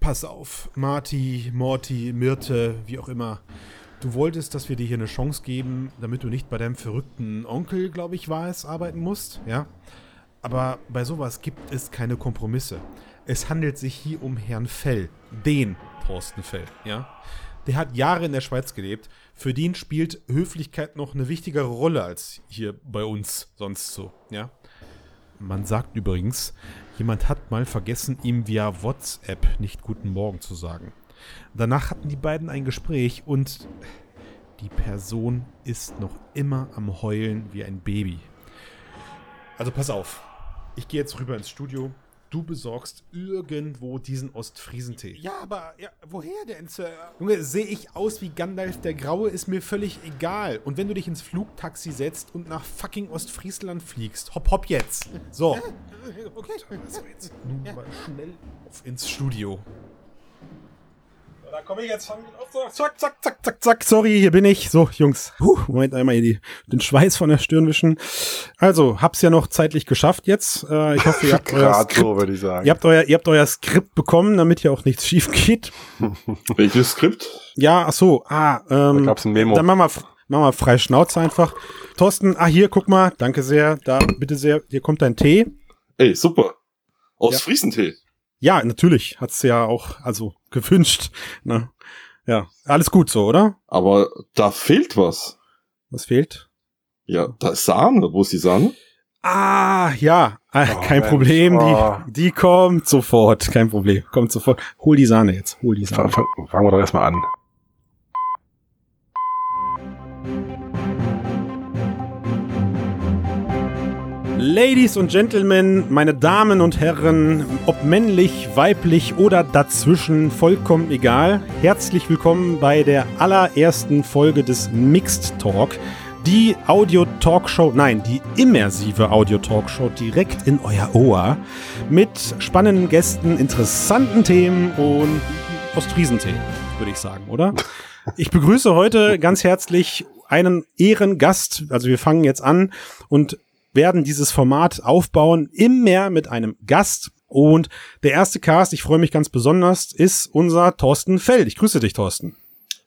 Pass auf, Marty, Morty, Myrte, wie auch immer. Du wolltest, dass wir dir hier eine Chance geben, damit du nicht bei deinem verrückten Onkel, glaube ich, war es, arbeiten musst, ja? Aber bei sowas gibt es keine Kompromisse. Es handelt sich hier um Herrn Fell, den Thorsten Fell, ja? Der hat Jahre in der Schweiz gelebt. Für den spielt Höflichkeit noch eine wichtigere Rolle als hier bei uns sonst so, ja? Man sagt übrigens, jemand hat mal vergessen, ihm via WhatsApp nicht Guten Morgen zu sagen. Danach hatten die beiden ein Gespräch und die Person ist noch immer am Heulen wie ein Baby. Also pass auf. Ich gehe jetzt rüber ins Studio. Du besorgst irgendwo diesen Ostfriesentee. Ja, aber ja, woher denn, Sir? Junge, sehe ich aus wie Gandalf der Graue, ist mir völlig egal. Und wenn du dich ins Flugtaxi setzt und nach fucking Ostfriesland fliegst, hopp hopp jetzt. So. Okay. Also jetzt nun mal schnell auf ins Studio. Da komme ich jetzt von auf. Zack, zack, zack, zack, zack. Sorry, hier bin ich. So, Jungs. Puh, Moment, einmal hier die, den Schweiß von der Stirn wischen. Also, hab's ja noch zeitlich geschafft jetzt. Äh, ich hoffe, ihr habt, euer Gerade Skript, so, würde ich sagen. ihr, habt euer, ihr habt euer Skript bekommen, damit hier auch nichts schief geht. Welches Skript? Ja, ach so. Ah, ähm, Da gab's ein Memo. Dann machen wir, machen wir frei Schnauze einfach. Thorsten, ah, hier, guck mal. Danke sehr. Da, bitte sehr. Hier kommt dein Tee. Ey, super. Aus Ja. Friesentee. Ja, natürlich. Hat's ja auch, also, gewünscht. Ne? Ja, alles gut so, oder? Aber da fehlt was. Was fehlt? Ja, da ist Sahne. Wo ist die Sahne? Ah, ja. Ah, Oh, kein Mensch. Problem. Oh. Die, die kommt sofort. Kein Problem. Kommt sofort. Hol die Sahne jetzt. Hol die Sahne. fang- Fangen wir doch erstmal an. Ladies und Gentlemen, meine Damen und Herren, ob männlich, weiblich oder dazwischen, vollkommen egal. Herzlich willkommen bei der allerersten Folge des Mixed Talk. Die Audio-Talkshow, nein, die immersive Audio-Talkshow direkt in euer Ohr mit spannenden Gästen, interessanten Themen und Ostfriesentee, würde ich sagen, oder? Ich begrüße heute ganz herzlich einen Ehrengast. Also wir fangen jetzt an und werden dieses Format aufbauen, immer mit einem Gast. Und der erste Cast, ich freue mich ganz besonders, ist unser Thorsten Feld. Ich grüße dich, Thorsten.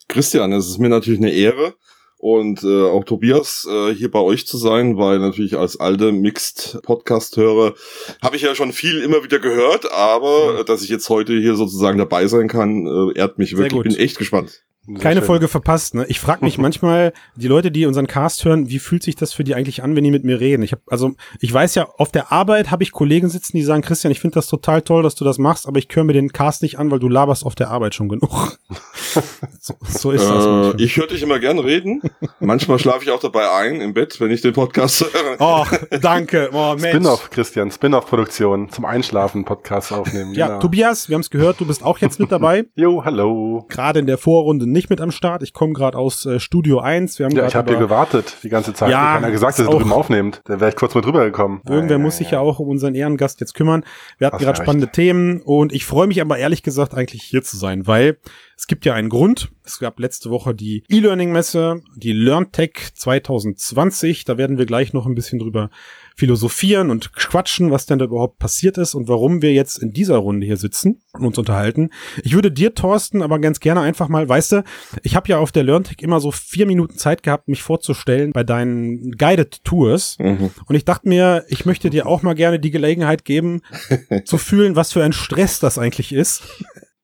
Christian, es ist mir natürlich eine Ehre. Und äh, auch Tobias, äh, hier bei euch zu sein, weil natürlich als alte Mixed-Podcast-Hörer habe ich ja schon viel immer wieder gehört, aber äh, dass ich jetzt heute hier sozusagen dabei sein kann, äh, ehrt mich wirklich. Ich bin echt gespannt. Sehr Keine schön. Folge verpasst, ne? Ich frage mich manchmal, die Leute, die unseren Cast hören, wie fühlt sich das für die eigentlich an, wenn die mit mir reden? Ich habe also, ich weiß ja, auf der Arbeit habe ich Kollegen sitzen, die sagen, Christian, ich finde das total toll, dass du das machst, aber ich höre mir den Cast nicht an, weil du laberst auf der Arbeit schon genug. so, so ist das. Äh, ich höre dich immer gern reden. Manchmal schlafe ich auch dabei ein im Bett, wenn ich den Podcast höre. Och, danke. Oh. Spin-off, Christian, Spin-off-Produktion zum Einschlafen Podcast aufnehmen. Ja, genau. Tobias, wir haben es gehört, du bist auch jetzt mit dabei. Jo, hallo. Gerade in der Vorrunde nicht mit am Start. Ich komme gerade aus äh, Studio 1. Wir haben Ja, ich habe hier gewartet die ganze Zeit. Ja, Keiner gesagt, ist dass er auch- drüben aufnimmt. Dann wäre ich kurz mit rübergekommen. Irgendwer Ja, muss ja, sich ja auch um unseren Ehrengast jetzt kümmern. Wir hatten gerade spannende Themen und ich freue mich aber ehrlich gesagt eigentlich hier zu sein, weil es gibt ja einen Grund. Es gab letzte Woche die E-Learning-Messe, die LearnTech 2020. Da werden wir gleich noch ein bisschen drüber philosophieren und quatschen, was denn da überhaupt passiert ist und warum wir jetzt in dieser Runde hier sitzen und uns unterhalten. Ich würde dir, Thorsten, aber ganz gerne einfach mal, weißt du, ich habe ja auf der LearnTech immer so vier Minuten Zeit gehabt, mich vorzustellen bei deinen Guided Tours. Mhm. Und ich dachte mir, ich möchte dir auch mal gerne die Gelegenheit geben, zu fühlen, was für ein Stress das eigentlich ist,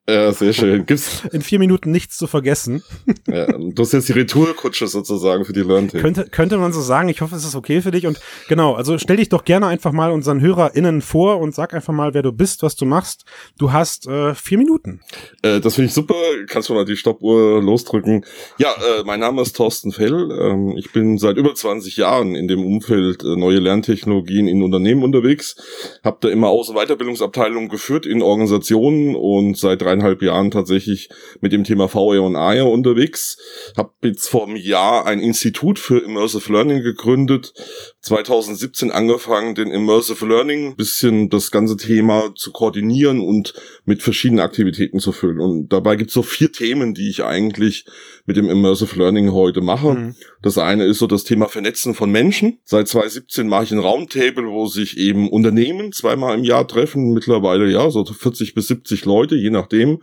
Ja, sehr schön. Gibt's, in vier Minuten nichts zu vergessen. ja, du hast jetzt die Retourkutsche sozusagen für die Learn-Team. Könnte, könnte man so sagen. Ich hoffe, es ist okay für dich. Und genau, also stell dich doch gerne einfach mal unseren HörerInnen vor und sag einfach mal, wer du bist, was du machst. Du hast äh, vier Minuten. Äh, das finde ich super. Kannst du mal die Stoppuhr losdrücken. Ja, äh, mein Name ist Thorsten Fell. Ähm, ich bin seit über 20 Jahren in dem Umfeld äh, neue Lerntechnologien in Unternehmen unterwegs. Hab da immer Aus- und Weiterbildungsabteilungen geführt in Organisationen und seit dreieinhalb zweieinhalb Jahren tatsächlich mit dem Thema VR und AR unterwegs. Habe jetzt vor einem Jahr ein Institut für Immersive Learning gegründet. 2017 angefangen, den Immersive Learning bisschen das ganze Thema zu koordinieren und mit verschiedenen Aktivitäten zu füllen. Und dabei gibt es so vier Themen, die ich eigentlich mit dem Immersive Learning heute mache. Mhm. Das eine ist so das Thema Vernetzen von Menschen. Seit 2017 mache ich ein Roundtable, wo sich eben Unternehmen zweimal im Jahr treffen. Mittlerweile ja so 40 bis 70 Leute, je nachdem,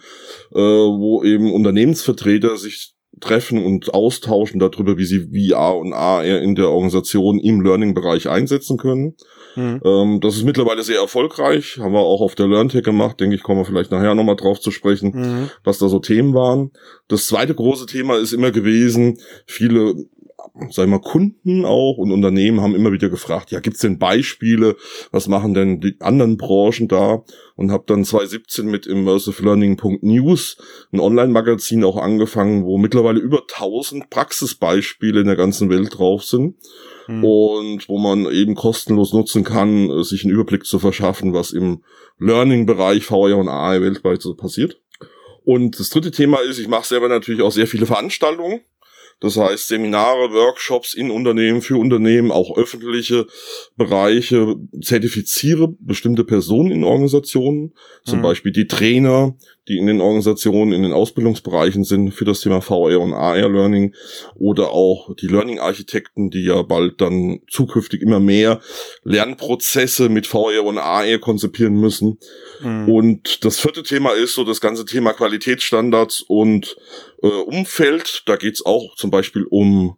äh, wo eben Unternehmensvertreter sich treffen und austauschen darüber, wie sie VR und AR in der Organisation im Learning-Bereich einsetzen können. Mhm. Ähm, das ist mittlerweile sehr erfolgreich, haben wir auch auf der LearnTech gemacht, denke ich, kommen wir vielleicht nachher nochmal drauf zu sprechen, mhm. was da so Themen waren. Das zweite große Thema ist immer gewesen, viele sag mal, Kunden auch und Unternehmen haben immer wieder gefragt, ja, gibt's denn Beispiele, was machen denn die anderen Branchen da? Und habe dann 2017 mit immersivelearning.news ein Online-Magazin auch angefangen, wo mittlerweile über 1000 Praxisbeispiele in der ganzen Welt drauf sind. Mhm. Und wo man eben kostenlos nutzen kann, sich einen Überblick zu verschaffen, was im Learning-Bereich VR und AR weltweit so passiert. Und das dritte Thema ist, ich mache selber natürlich auch sehr viele Veranstaltungen. Das heißt Seminare, Workshops in Unternehmen, für Unternehmen, auch öffentliche Bereiche, zertifiziere bestimmte Personen in Organisationen, zum mhm. Beispiel die Trainer, die in den Organisationen, in den Ausbildungsbereichen sind für das Thema VR und AR Learning oder auch die Learning Architekten, die ja bald dann zukünftig immer mehr Lernprozesse mit VR und AR konzipieren müssen. Mhm. Und das vierte Thema ist so das ganze Thema Qualitätsstandards und äh, Umfeld. Da geht's auch zum Beispiel um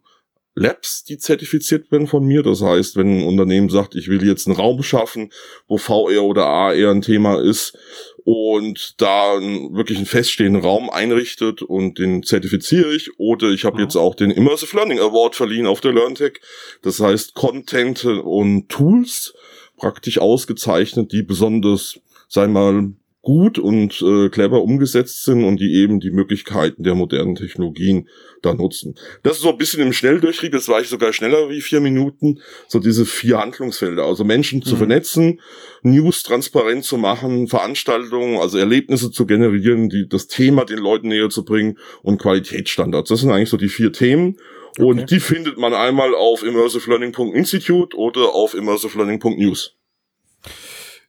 Labs, die zertifiziert werden von mir. Das heißt, wenn ein Unternehmen sagt, ich will jetzt einen Raum schaffen, wo VR oder AR ein Thema ist und da wirklich einen feststehenden Raum einrichtet und den zertifiziere ich. Oder ich habe mhm. jetzt auch den Immersive Learning Award verliehen auf der LearnTech. Das heißt, Content und Tools praktisch ausgezeichnet, die besonders, sei mal, gut und äh, clever umgesetzt sind und die eben die Möglichkeiten der modernen Technologien da nutzen. Das ist so ein bisschen im Schnelldurchtrieb, jetzt war ich sogar schneller wie vier Minuten, so diese vier Handlungsfelder, also Menschen mhm. zu vernetzen, News transparent zu machen, Veranstaltungen, also Erlebnisse zu generieren, die das Thema den Leuten näher zu bringen und Qualitätsstandards. Das sind eigentlich so die vier Themen. Und okay. die findet man einmal auf immersivelearning.institute oder auf immersivelearning.news.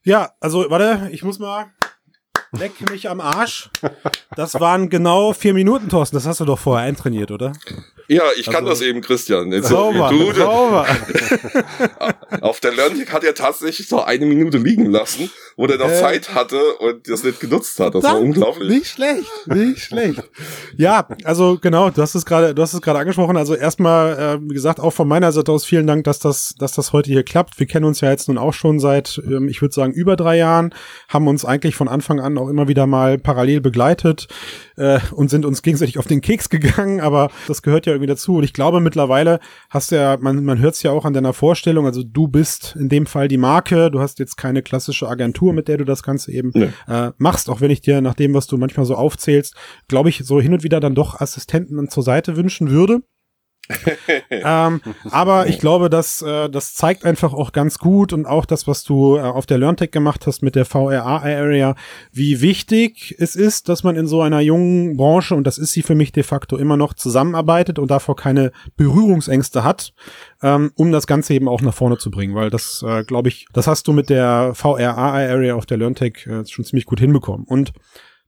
Ja, also warte, ich muss mal Leck mich am Arsch. Das waren genau vier Minuten, Thorsten. Das hast du doch vorher eintrainiert, oder? Ja, ich kann also, das eben, Christian. Jetzt sauber, du, sauber. Auf der Learning hat er tatsächlich so eine Minute liegen lassen, wo er noch äh, Zeit hatte und das nicht genutzt hat. Das war unglaublich. Nicht schlecht, nicht schlecht. Ja, also genau, du hast es gerade, du hast es gerade angesprochen. Also erstmal, äh, wie gesagt, auch von meiner Seite aus vielen Dank, dass das, dass das heute hier klappt. Wir kennen uns ja jetzt nun auch schon seit, ähm, ich würde sagen, über drei Jahren, haben uns eigentlich von Anfang an auch immer wieder mal parallel begleitet äh, und sind uns gegenseitig auf den Keks gegangen, aber das gehört ja irgendwie dazu. Und ich glaube, mittlerweile hast du ja, man, man hört es ja auch an deiner Vorstellung, also du bist in dem Fall die Marke, du hast jetzt keine klassische Agentur, mit der du das Ganze eben nee. äh, machst, auch wenn ich dir nach dem, was du manchmal so aufzählst, glaube ich, so hin und wieder dann doch Assistenten zur Seite wünschen würde ähm, aber ich glaube, dass äh, das zeigt einfach auch ganz gut und auch das, was du äh, auf der LearnTech gemacht hast mit der VRA-Area, wie wichtig es ist, dass man in so einer jungen Branche, und das ist sie für mich de facto immer noch, zusammenarbeitet und davor keine Berührungsängste hat, ähm, um das Ganze eben auch nach vorne zu bringen, weil das, äh, glaube ich, das hast du mit der VRA-Area auf der LearnTech äh, schon ziemlich gut hinbekommen. Und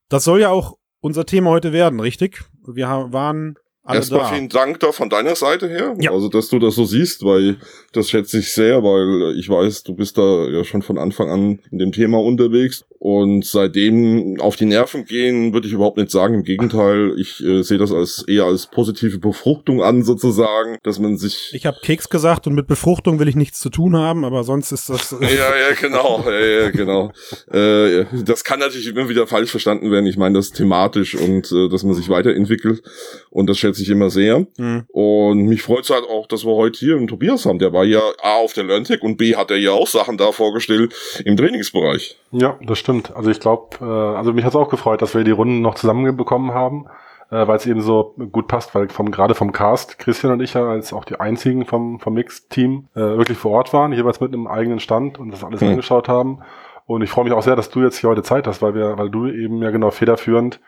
das soll ja auch unser Thema heute werden, richtig? Wir waren Erstmal da. vielen Dank da von deiner Seite her. Ja. Also, dass du das so siehst, weil das schätze ich sehr, weil ich weiß, du bist da ja schon von Anfang an in dem Thema unterwegs. Und seitdem auf die Nerven gehen, würde ich überhaupt nicht sagen. Im Gegenteil, ich äh, sehe das als eher als positive Befruchtung an, sozusagen, dass man sich. Ich habe Keks gesagt und mit Befruchtung will ich nichts zu tun haben, aber sonst ist das. ja, ja, genau, ja, ja, genau. äh, das kann natürlich immer wieder falsch verstanden werden. Ich meine, das thematisch und äh, dass man sich weiterentwickelt. Und das schätze ich immer sehr. Mhm. Und mich freut es halt auch, dass wir heute hier einen Tobias haben. Der war ja A auf der LearnTech und B hat er ja auch Sachen da vorgestellt im Trainingsbereich. Ja, das stimmt stimmt. Also ich glaube, äh, also mich hat es auch gefreut, dass wir die Runden noch zusammenbekommen haben, äh, weil es eben so gut passt, weil vom gerade vom Cast, Christian und ich ja als auch die einzigen vom, vom Mix-Team äh, wirklich vor Ort waren, jeweils mit einem eigenen Stand und das alles mhm. angeschaut haben. Und ich freue mich auch sehr, dass du jetzt hier heute Zeit hast, weil wir, weil du eben ja genau federführend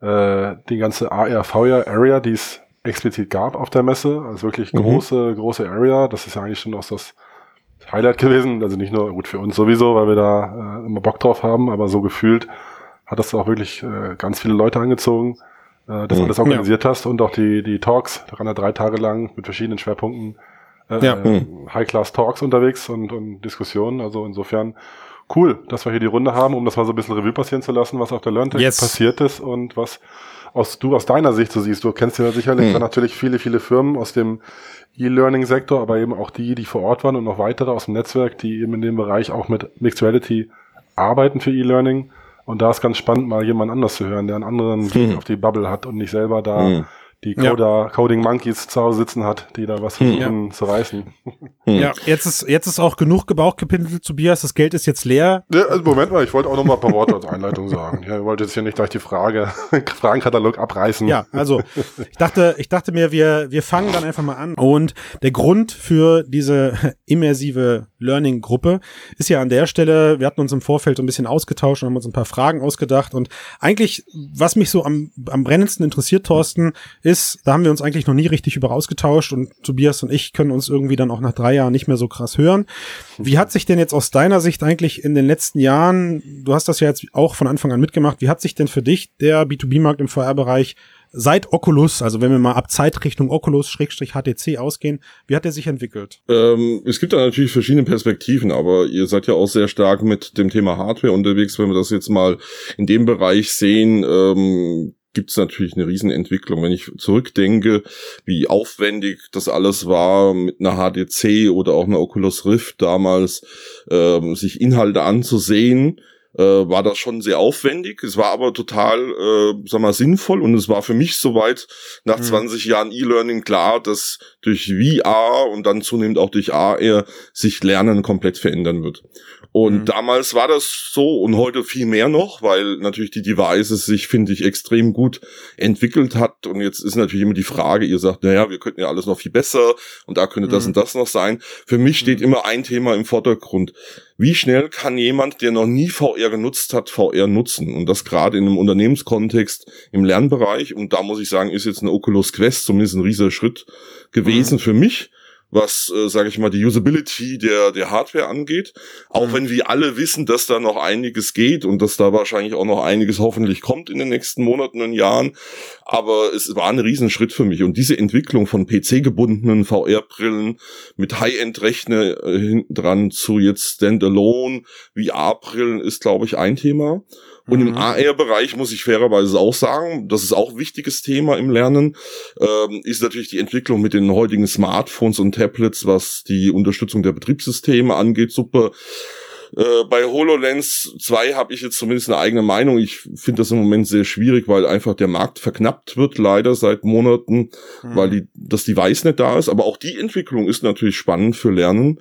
äh, die ganze AR, VR Area, die es explizit gab auf der Messe, also wirklich Mhm. große, große Area. Das ist ja eigentlich schon auch das Highlight gewesen. Also nicht nur gut für uns sowieso, weil wir da äh, immer Bock drauf haben, aber so gefühlt hat das auch wirklich äh, ganz viele Leute angezogen, äh, dass du Mhm. alles organisiert hast und auch die, die Talks, da waren ja drei Tage lang mit verschiedenen Schwerpunkten äh, Ja. äh, High-Class-Talks unterwegs und, und Diskussionen. Also insofern cool, dass wir hier die Runde haben, um das mal so ein bisschen Revue passieren zu lassen, was auf der LearnTech Yes. passiert ist und was aus, du aus deiner Sicht so siehst. Du kennst ja sicherlich Hm. natürlich viele, viele Firmen aus dem E-Learning-Sektor, aber eben auch die, die vor Ort waren und noch weitere aus dem Netzwerk, die eben in dem Bereich auch mit Mixed Reality arbeiten für E-Learning. Und da ist ganz spannend, mal jemand anders zu hören, der einen anderen Blick Hm. auf die Bubble hat und nicht selber da Hm. Die Ja. Coding Monkeys zu Hause sitzen hat, die da was versuchen zu reißen. Hm. Ja, jetzt ist, jetzt ist auch genug gebauchgepindelt, Tobias. Das Geld ist jetzt leer. Ja, also Moment mal, ich wollte auch noch mal ein paar Worte als Einleitung sagen. Ich wollte jetzt hier nicht gleich die Frage, Fragenkatalog abreißen. Ja, also ich dachte, ich dachte mir, wir, wir fangen dann einfach mal an. Und der Grund für diese immersive Learning-Gruppe ist ja an der Stelle, wir hatten uns im Vorfeld so ein bisschen ausgetauscht und haben uns ein paar Fragen ausgedacht. Und eigentlich, was mich so am, am brennendsten interessiert, Thorsten, ist, da haben wir uns eigentlich noch nie richtig über ausgetauscht und Tobias und ich können uns irgendwie dann auch nach drei Jahren nicht mehr so krass hören. Wie hat sich denn jetzt aus deiner Sicht eigentlich in den letzten Jahren, du hast das ja jetzt auch von Anfang an mitgemacht, wie hat sich denn für dich der B2B-Markt im VR-Bereich seit Oculus, also wenn wir mal ab Zeitrichtung Oculus-HTC ausgehen, wie hat der sich entwickelt? Ähm, es gibt da natürlich verschiedene Perspektiven, aber ihr seid ja auch sehr stark mit dem Thema Hardware unterwegs. Wenn wir das jetzt mal in dem Bereich sehen, ähm, gibt es natürlich eine Riesenentwicklung. Wenn ich zurückdenke, wie aufwendig das alles war mit einer HDC oder auch einer Oculus Rift damals, ähm, sich Inhalte anzusehen, äh, war das schon sehr aufwendig. Es war aber total, äh, sag mal, sinnvoll und es war für mich soweit nach Mhm. 20 Jahren E-Learning klar, dass durch VR und dann zunehmend auch durch AR sich Lernen komplett verändern wird. Und Mhm. damals war das so und heute viel mehr noch, weil natürlich die Devices sich, finde ich, extrem gut entwickelt hat. Und jetzt ist natürlich immer die Frage, ihr sagt, naja, wir könnten ja alles noch viel besser und da könnte das Mhm. und das noch sein. Für mich steht immer ein Thema im Vordergrund. Wie schnell kann jemand, der noch nie VR genutzt hat, VR nutzen? Und das gerade in einem Unternehmenskontext im Lernbereich. Und da muss ich sagen, ist jetzt eine Oculus Quest zumindest ein riesiger Schritt gewesen für mich was, äh, sage ich mal, die Usability der, der Hardware angeht. Auch Mhm. wenn wir alle wissen, dass da noch einiges geht und dass da wahrscheinlich auch noch einiges hoffentlich kommt in den nächsten Monaten und Jahren. Aber es war ein Riesenschritt für mich. Und diese Entwicklung von PC-gebundenen VR-Brillen mit High-End-Rechner äh, hinten dran zu jetzt Standalone VR-Brillen ist, glaube ich, ein Thema. Und im Mhm. AR-Bereich muss ich fairerweise auch sagen, das ist auch ein wichtiges Thema im Lernen, ähm, ist natürlich die Entwicklung mit den heutigen Smartphones und Tablets, was die Unterstützung der Betriebssysteme angeht, super. Äh, bei HoloLens 2 habe ich jetzt zumindest eine eigene Meinung. Ich finde das im Moment sehr schwierig, weil einfach der Markt verknappt wird, leider seit Monaten, Mhm. weil die, das Device nicht da ist. Aber auch die Entwicklung ist natürlich spannend für Lernen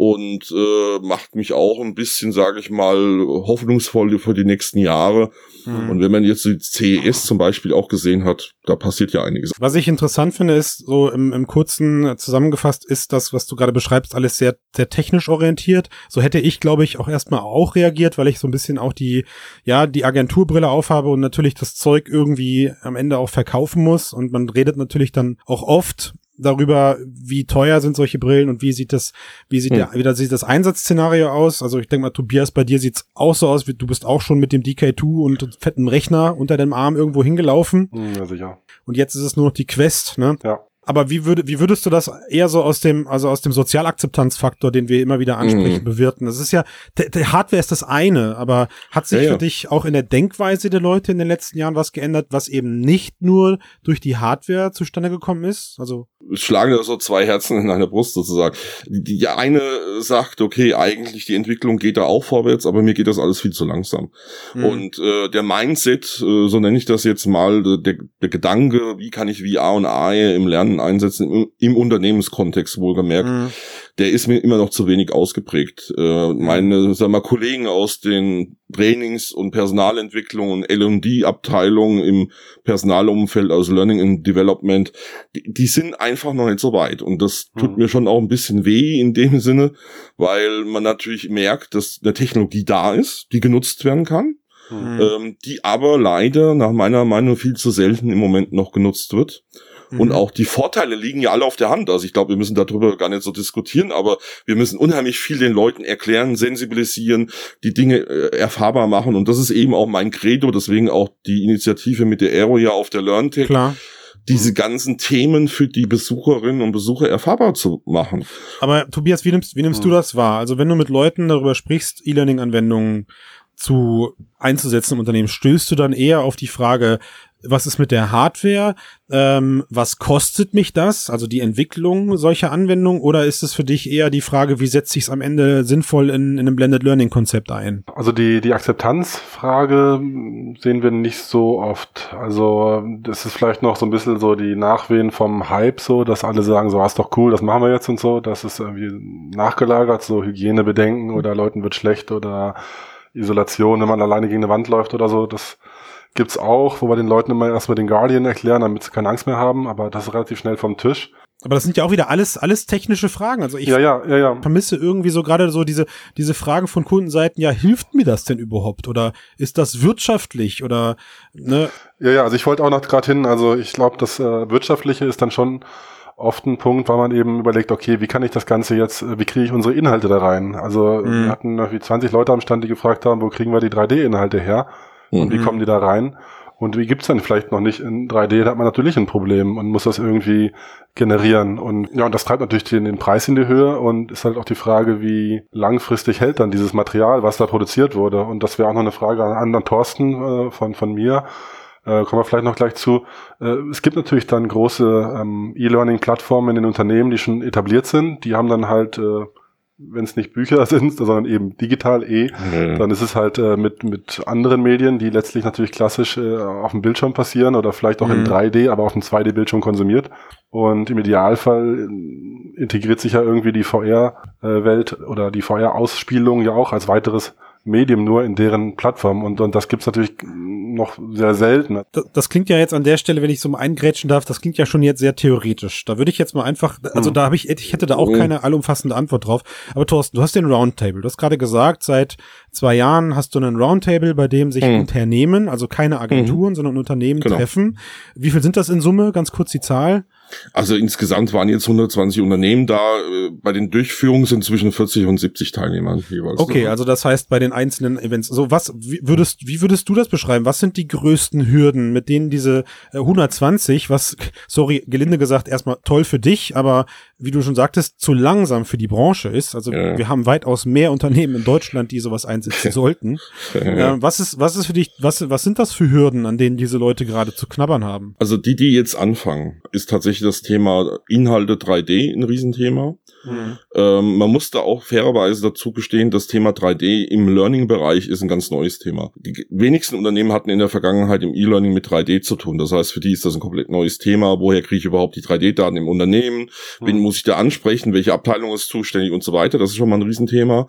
und äh, macht mich auch ein bisschen, sage ich mal, hoffnungsvoll für die nächsten Jahre. Mhm. Und wenn man jetzt die CES zum Beispiel auch gesehen hat, da passiert ja einiges. Was ich interessant finde, ist so im, im kurzen zusammengefasst, ist das, was du gerade beschreibst, alles sehr, sehr technisch orientiert. So hätte ich, glaube ich, auch erstmal auch reagiert, weil ich so ein bisschen auch die, ja, die Agenturbrille aufhabe und natürlich das Zeug irgendwie am Ende auch verkaufen muss. Und man redet natürlich dann auch oft darüber, wie teuer sind solche Brillen und wie sieht das, wie sieht Hm. der, wie das, sieht das Einsatzszenario aus? Also ich denke mal, Tobias, bei dir sieht's auch so aus, wie du bist auch schon mit dem DK2 und fetten Rechner unter dem Arm irgendwo hingelaufen. Hm, ja, sicher. Und jetzt ist es nur noch die Quest, ne? Ja. Aber wie, würde, wie würdest du das eher so aus dem, also aus dem Sozialakzeptanzfaktor, den wir immer wieder ansprechen, Mhm. bewirten? Das ist ja, der, Hardware ist das eine, aber hat sich Ja, ja. für dich auch in der Denkweise der Leute in den letzten Jahren was geändert, was eben nicht nur durch die Hardware zustande gekommen ist? Also, schlagen da so zwei Herzen in einer Brust sozusagen. Die, die eine sagt, okay, eigentlich die Entwicklung geht da auch vorwärts, aber mir geht das alles viel zu langsam. Mhm. Und äh, der Mindset, äh, so nenne ich das jetzt mal, der, der Gedanke, wie kann ich VR und AR im Lernen einsetzen, im, im Unternehmenskontext wohlgemerkt, Mhm. der ist mir immer noch zu wenig ausgeprägt. Äh, meine, sag mal, Kollegen aus den Trainings- und Personalentwicklung und L&D-Abteilungen im Personalumfeld, also Learning and Development, die, die sind einfach noch nicht so weit. Und das tut Mhm. mir schon auch ein bisschen weh in dem Sinne, weil man natürlich merkt, dass eine Technologie da ist, die genutzt werden kann, Mhm. ähm, die aber leider nach meiner Meinung viel zu selten im Moment noch genutzt wird. Und Mhm. auch die Vorteile liegen ja alle auf der Hand. Also ich glaube, wir müssen darüber gar nicht so diskutieren, aber wir müssen unheimlich viel den Leuten erklären, sensibilisieren, die Dinge äh, erfahrbar machen. Und das ist eben auch mein Credo, deswegen auch die Initiative mit der Aero ja auf der LearnTech, Klar. diese ganzen Themen für die Besucherinnen und Besucher erfahrbar zu machen. Aber Tobias, wie nimmst, wie nimmst du Mhm. das wahr? Also wenn du mit Leuten darüber sprichst, E-Learning-Anwendungen zu einzusetzen im Unternehmen, stößt du dann eher auf die Frage, was ist mit der Hardware? Ähm, was kostet mich das? Also die Entwicklung solcher Anwendungen? Oder ist es für dich eher die Frage, wie setze ich es am Ende sinnvoll in, in einem Blended Learning Konzept ein? Also die, die Akzeptanzfrage mm, sehen wir nicht so oft. Also das ist vielleicht noch so ein bisschen so die Nachwehen vom Hype so, dass alle sagen, so, ah, ist doch cool, das machen wir jetzt und so. Das ist irgendwie nachgelagert, so Hygienebedenken oder Leuten wird schlecht oder Isolation, wenn man alleine gegen eine Wand läuft oder so. Das gibt's auch, wo wir den Leuten immer erstmal den Guardian erklären, damit sie keine Angst mehr haben, aber das ist relativ schnell vom Tisch. Aber das sind ja auch wieder alles, alles technische Fragen. Also ich ja, ja, ja, ja. vermisse irgendwie so gerade so diese, diese Fragen von Kundenseiten, ja, hilft mir das denn überhaupt? Oder ist das wirtschaftlich? Oder, ne? Ja, ja, also ich wollte auch noch gerade hin, also ich glaube, das äh, Wirtschaftliche ist dann schon oft ein Punkt, weil man eben überlegt, okay, wie kann ich das Ganze jetzt, äh, wie kriege ich unsere Inhalte da rein? Also Mhm. wir hatten irgendwie 20 Leute am Stand, die gefragt haben, wo kriegen wir die 3D-Inhalte her? Und wie Mhm. kommen die da rein? Und wie gibt's dann vielleicht noch nicht in 3D? Da hat man natürlich ein Problem und muss das irgendwie generieren. Und ja, und das treibt natürlich den, den Preis in die Höhe und ist halt auch die Frage, wie langfristig hält dann dieses Material, was da produziert wurde. Und das wäre auch noch eine Frage an, an Thorsten äh, von, von mir. Äh, kommen wir vielleicht noch gleich zu. Äh, es gibt natürlich dann große ähm, E-Learning-Plattformen in den Unternehmen, die schon etabliert sind. Die haben dann halt, äh, wenn es nicht Bücher sind, sondern eben digital eh, dann ist es halt äh, mit, mit anderen Medien, die letztlich natürlich klassisch äh, auf dem Bildschirm passieren oder vielleicht auch in Mhm. 3D, aber auf dem 2D-Bildschirm konsumiert. Und im Idealfall äh, integriert sich ja irgendwie die VR-Welt oder die VR-Ausspielung ja auch als weiteres Medium nur in deren Plattform. Und, und das gibt's natürlich noch sehr selten. Das, das klingt ja jetzt an der Stelle, wenn ich so mal eingrätschen darf, das klingt ja schon jetzt sehr theoretisch. Da würde ich jetzt mal einfach, also Hm. da habe ich, ich hätte da auch keine allumfassende Antwort drauf. Aber Thorsten, du hast den Roundtable. Du hast gerade gesagt, seit zwei Jahren hast du einen Roundtable, bei dem sich Mhm. Unternehmen, also keine Agenturen, sondern Unternehmen Genau. treffen. Wie viel sind das in Summe? Ganz kurz die Zahl. Also insgesamt waren jetzt 120 Unternehmen da. Äh, Bei den Durchführungen sind zwischen 40 und 70 Teilnehmern jeweils. Okay, also das heißt bei den einzelnen Events. So was wie würdest wie würdest du das beschreiben? Was sind die größten Hürden, mit denen diese äh, 120, was sorry, gelinde gesagt erstmal toll für dich, aber wie du schon sagtest, zu langsam für die Branche ist. Also Ja. wir haben weitaus mehr Unternehmen in Deutschland, die sowas einsetzen sollten. Ja. Äh, was ist was ist für dich was was sind das für Hürden, an denen diese Leute gerade zu knabbern haben? Also die, die jetzt anfangen, ist tatsächlich das Thema Inhalte 3D ein Riesenthema. Ähm, man muss da auch fairerweise dazu gestehen, das Thema 3D im Learning-Bereich ist ein ganz neues Thema. Die wenigsten Unternehmen hatten in der Vergangenheit im E-Learning mit 3D zu tun. Das heißt, für die ist das ein komplett neues Thema. Woher kriege ich überhaupt die 3D-Daten im Unternehmen? Wen muss ich da ansprechen? Welche Abteilung ist zuständig und so weiter? Das ist schon mal ein Riesenthema.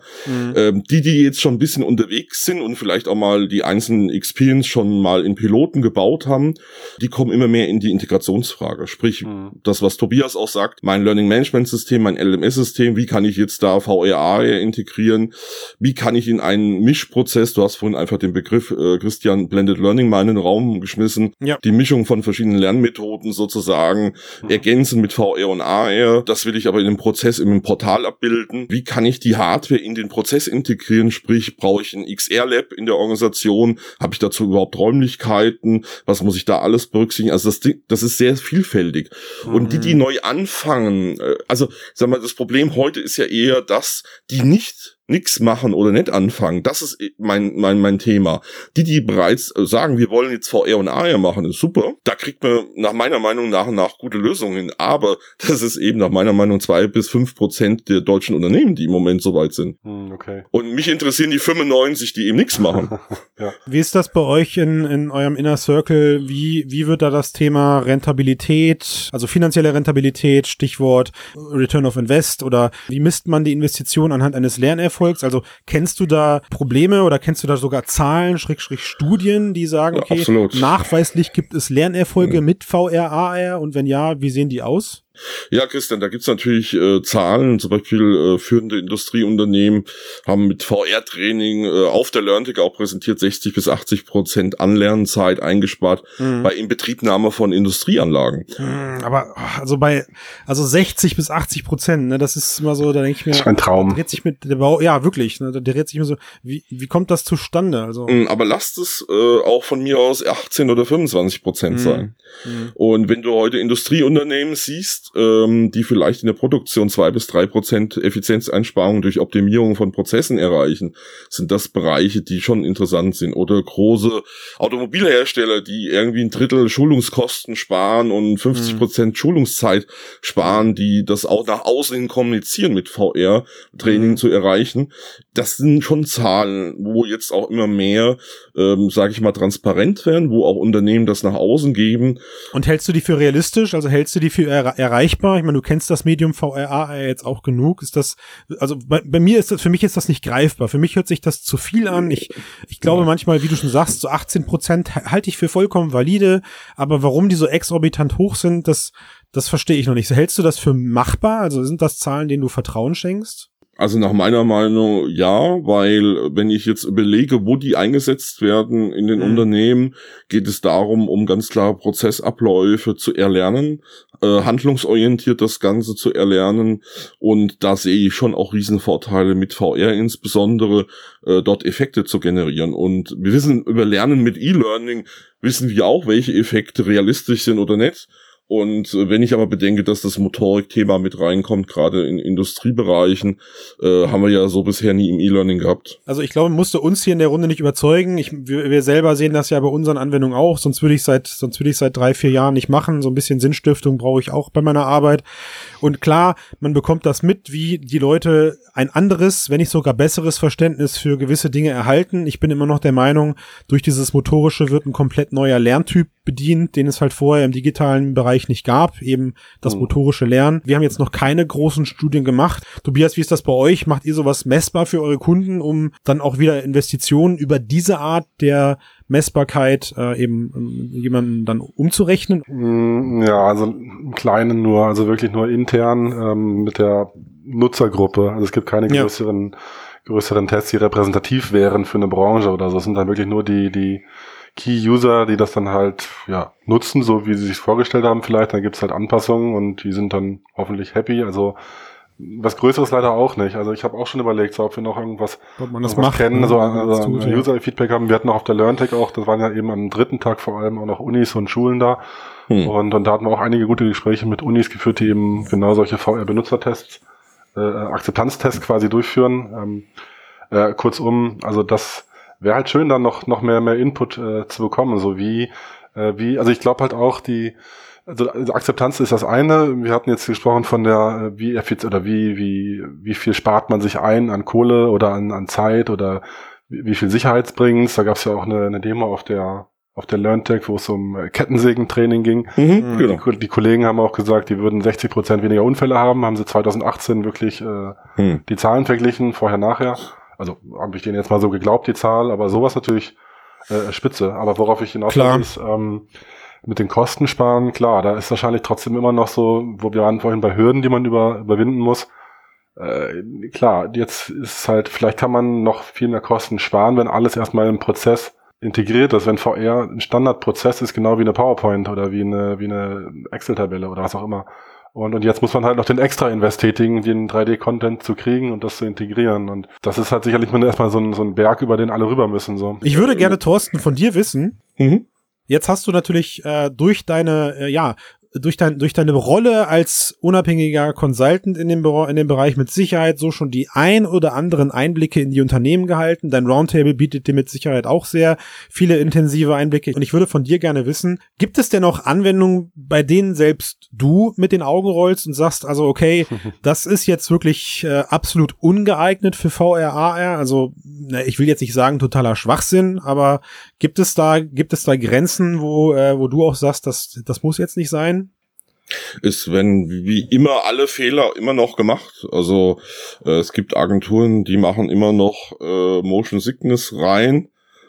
Ähm, die, die jetzt schon ein bisschen unterwegs sind und vielleicht auch mal die einzelnen Experience schon mal in Piloten gebaut haben, die kommen immer mehr in die Integrationsfrage. Sprich, Mhm. das, was Tobias auch sagt, mein Learning Management System, mein LMS-System, wie kann ich jetzt da VRA integrieren? Wie kann ich in einen Mischprozess, du hast vorhin einfach den Begriff, äh, Christian, Blended Learning mal in den Raum geschmissen, Ja. die Mischung von verschiedenen Lernmethoden sozusagen ergänzen mit VR und AR. Das will ich aber in dem Prozess, in einem Portal abbilden. Wie kann ich die Hardware in den Prozess integrieren? Sprich, brauche ich ein XR-Lab in der Organisation? Habe ich dazu überhaupt Räumlichkeiten? Was muss ich da alles berücksichtigen? Also das, Ding- das ist sehr vielfältig. Und die, die neu anfangen, äh, also sag mal, das Problem heute ist ja eher, dass die nicht nix machen oder nicht anfangen, das ist mein, mein, mein Thema. Die, die bereits äh, sagen, wir wollen jetzt VR und AR machen, ist super. Da kriegt man nach meiner Meinung nach und nach gute Lösungen hin. Aber das ist eben nach meiner Meinung zwei bis fünf Prozent der deutschen Unternehmen, die im Moment soweit sind. Hm, okay. Und mich interessieren die 95, die eben nichts machen. Wie ist das bei euch in, in eurem Inner Circle? Wie, wie wird da das Thema Rentabilität, also finanzielle Rentabilität, Stichwort Return of Invest oder wie misst man die Investition anhand eines Lernerfolgs? Also kennst du da Probleme oder kennst du da sogar Zahlen, Schrägstrich Studien, die sagen, Ja, okay, absolut. nachweislich gibt es Lernerfolge mit VR, AR und wenn ja, wie sehen die aus? Ja, Christian, da gibt's natürlich äh, Zahlen. Zum Beispiel äh, führende Industrieunternehmen haben mit VR-Training äh, auf der LearnTech auch präsentiert 60 bis 80 Prozent Anlernzeit eingespart bei Inbetriebnahme von Industrieanlagen. Hm, Aber also bei also 60 bis 80 Prozent, ne, das ist immer so, da denke ich mir, Das ist ein Traum. dreht sich mit der Bau, ja wirklich, ne, da dreht sich immer so, wie, wie kommt das zustande? Also Mm, Aber lasst es äh, auch von mir aus 18 oder 25 Prozent Mhm. sein. Mhm. Und wenn du heute Industrieunternehmen siehst, ähm, die vielleicht in der Produktion zwei bis drei Prozent Effizienzeinsparungen durch Optimierung von Prozessen erreichen, sind das Bereiche, die schon interessant sind. Oder große Automobilhersteller, die irgendwie ein Drittel Schulungskosten sparen und 50 Prozent Schulungszeit sparen, die das auch nach außen hin kommunizieren mit VR-Training Mhm. zu erreichen. Das sind schon Zahlen, wo jetzt auch immer mehr, ähm, sage ich mal, transparent werden, wo auch Unternehmen das nach außen geben. Und hältst du die für realistisch? Also hältst du die für er erreichbar? Ich meine, du kennst das Medium VRA jetzt auch genug. Ist das, also bei, bei mir ist das, für mich ist das nicht greifbar. Für mich hört sich das zu viel an. Ich, ich glaube manchmal, wie du schon sagst, so 18 Prozent halte ich für vollkommen valide. Aber warum die so exorbitant hoch sind, das, das verstehe ich noch nicht. So, hältst du das für machbar? Also sind das Zahlen, denen du Vertrauen schenkst? Also nach meiner Meinung ja, weil wenn ich jetzt überlege, wo die eingesetzt werden in den Mhm. Unternehmen, geht es darum, um ganz klare Prozessabläufe zu erlernen, äh, handlungsorientiert das Ganze zu erlernen und da sehe ich schon auch Riesenvorteile mit VR insbesondere, äh, dort Effekte zu generieren und wir wissen über Lernen mit E-Learning wissen wir auch, welche Effekte realistisch sind oder nicht. Und äh, wenn ich aber bedenke, dass das Motorikthema mit reinkommt, gerade in Industriebereichen, äh, haben wir ja so bisher nie im E-Learning gehabt. Also ich glaube, musste uns hier in der Runde nicht überzeugen. Ich, wir, wir selber sehen das ja bei unseren Anwendungen auch. Sonst würde ich seit, sonst würde ich seit drei, vier Jahren nicht machen. So ein bisschen Sinnstiftung brauche ich auch bei meiner Arbeit. Und klar, man bekommt das mit, wie die Leute ein anderes, wenn nicht sogar besseres Verständnis für gewisse Dinge erhalten. Ich bin immer noch der Meinung, durch dieses Motorische wird ein komplett neuer Lerntyp bedient, den es halt vorher im digitalen Bereich nicht gab, eben das motorische Lernen. Wir haben jetzt noch keine großen Studien gemacht. Tobias, wie ist das bei euch? Macht ihr sowas messbar für eure Kunden, um dann auch wieder Investitionen über diese Art der Messbarkeit äh, eben ähm, jemanden dann umzurechnen? Mm, Ja, also im Kleinen nur, also wirklich nur intern ähm, mit der Nutzergruppe. Also es gibt keine Ja. größeren, größeren Tests, die repräsentativ wären für eine Branche oder so. Es sind dann wirklich nur die, die Key-User, die das dann halt ja, nutzen, so wie sie sich vorgestellt haben vielleicht. Dann gibt's halt Anpassungen und die sind dann hoffentlich happy. Also was Größeres leider auch nicht. Also ich habe auch schon überlegt, so, ob wir noch irgendwas Ob man das macht. kennen, ne? so also. User-Feedback haben. Wir hatten auch auf der LearnTech auch, das waren ja eben am dritten Tag vor allem auch noch Unis und Schulen da. Hm. Und, und da hatten wir auch einige gute Gespräche mit Unis geführt, die eben genau solche VR-Benutzertests, äh, Akzeptanztests quasi durchführen. Ähm, äh, kurzum, also das wäre halt schön, dann noch, noch mehr, mehr Input äh, zu bekommen, so wie, äh, wie, also ich glaube halt auch die, also Akzeptanz ist das eine. Wir hatten jetzt gesprochen von der, äh, wie effizient oder wie, wie, wie viel spart man sich ein an Kohle oder an, an Zeit oder wie, wie viel Sicherheit bringt's. Da gab es ja auch eine, eine Demo auf der, auf der LearnTech, wo es um äh, Kettensägentraining ging. Mhm, genau. Die, die Kollegen haben auch gesagt, die würden 60 Prozent weniger Unfälle haben. Haben sie 2018 wirklich äh, Hm. die Zahlen verglichen, vorher, nachher. Also habe ich denen jetzt mal so geglaubt, die Zahl, aber sowas natürlich äh, spitze. Aber worauf ich hinaus will, ist ähm, mit den Kosten sparen, klar, da ist wahrscheinlich trotzdem immer noch so, wo wir waren vorhin bei Hürden, die man über, überwinden muss. Äh, klar, jetzt ist es halt, vielleicht kann man noch viel mehr Kosten sparen, wenn alles erstmal im Prozess integriert ist, wenn VR ein Standardprozess ist, genau wie eine PowerPoint oder wie eine, wie eine Excel-Tabelle oder was auch immer. Und, und jetzt muss man halt noch den extra Invest tätigen, den 3D-Content zu kriegen und das zu integrieren. Und das ist halt sicherlich mal erstmal so ein, so ein Berg, über den alle rüber müssen. So. Ich würde gerne, Thorsten, von dir wissen, Mhm. Jetzt hast du natürlich äh, durch deine, äh, ja, durch, dein, durch deine Rolle als unabhängiger Consultant in dem, in dem Bereich mit Sicherheit so schon die ein oder anderen Einblicke in die Unternehmen gehalten. Dein Roundtable bietet dir mit Sicherheit auch sehr viele intensive Einblicke. Und ich würde von dir gerne wissen, gibt es denn auch Anwendungen, bei denen selbst du mit den Augen rollst und sagst, also okay, das ist jetzt wirklich äh, absolut ungeeignet für VR, AR. Also na, ich will jetzt nicht sagen totaler Schwachsinn, aber gibt es da gibt es da Grenzen, wo äh, wo du auch sagst, das das muss jetzt nicht sein? Ist, wenn wie immer alle Fehler immer noch gemacht. Also äh, es gibt Agenturen, die machen immer noch äh, Motion Sickness rein.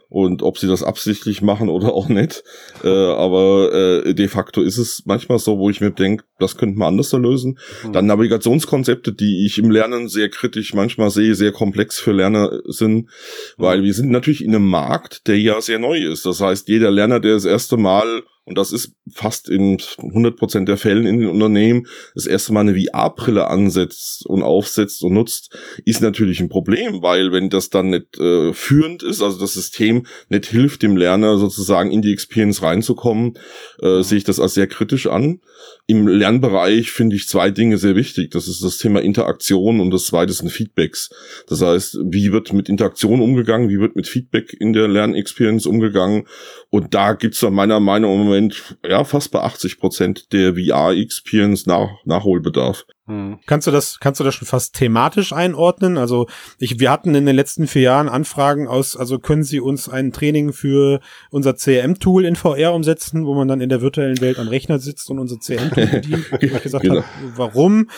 Und ob sie das absichtlich machen oder auch nicht. Äh, aber äh, de facto ist es manchmal so, wo ich mir denke, das könnte man anders lösen. Dann Navigationskonzepte, die ich im Lernen sehr kritisch manchmal sehe, sehr komplex für Lerner sind, weil wir sind natürlich in einem Markt, der ja sehr neu ist. Das heißt, jeder Lerner, der das erste Mal und das ist fast in 100% der Fällen in den Unternehmen, das erste Mal eine VR-Brille ansetzt und aufsetzt und nutzt, ist natürlich ein Problem, weil wenn das dann nicht äh, führend ist, also das System nicht hilft, dem Lerner sozusagen in die Experience reinzukommen, äh, sehe ich das als sehr kritisch an. Im Lernbereich finde ich zwei Dinge sehr wichtig. Das ist das Thema Interaktion und das zweite sind Feedbacks. Das heißt, wie wird mit Interaktion umgegangen, wie wird mit Feedback in der Lernexperience umgegangen und da gibt's dann meiner Meinung nach Moment ja fast bei 80 Prozent der VR-Experience nach, Nachholbedarf. Hm. Kannst du das, kannst du das schon fast thematisch einordnen? Also ich, wir hatten in den letzten vier Jahren Anfragen aus, also können Sie uns ein Training für unser CRM-Tool in VR umsetzen, wo man dann in der virtuellen Welt am Rechner sitzt und unser CRM-Tool bedient? Wo ich gesagt Genau. habe, warum?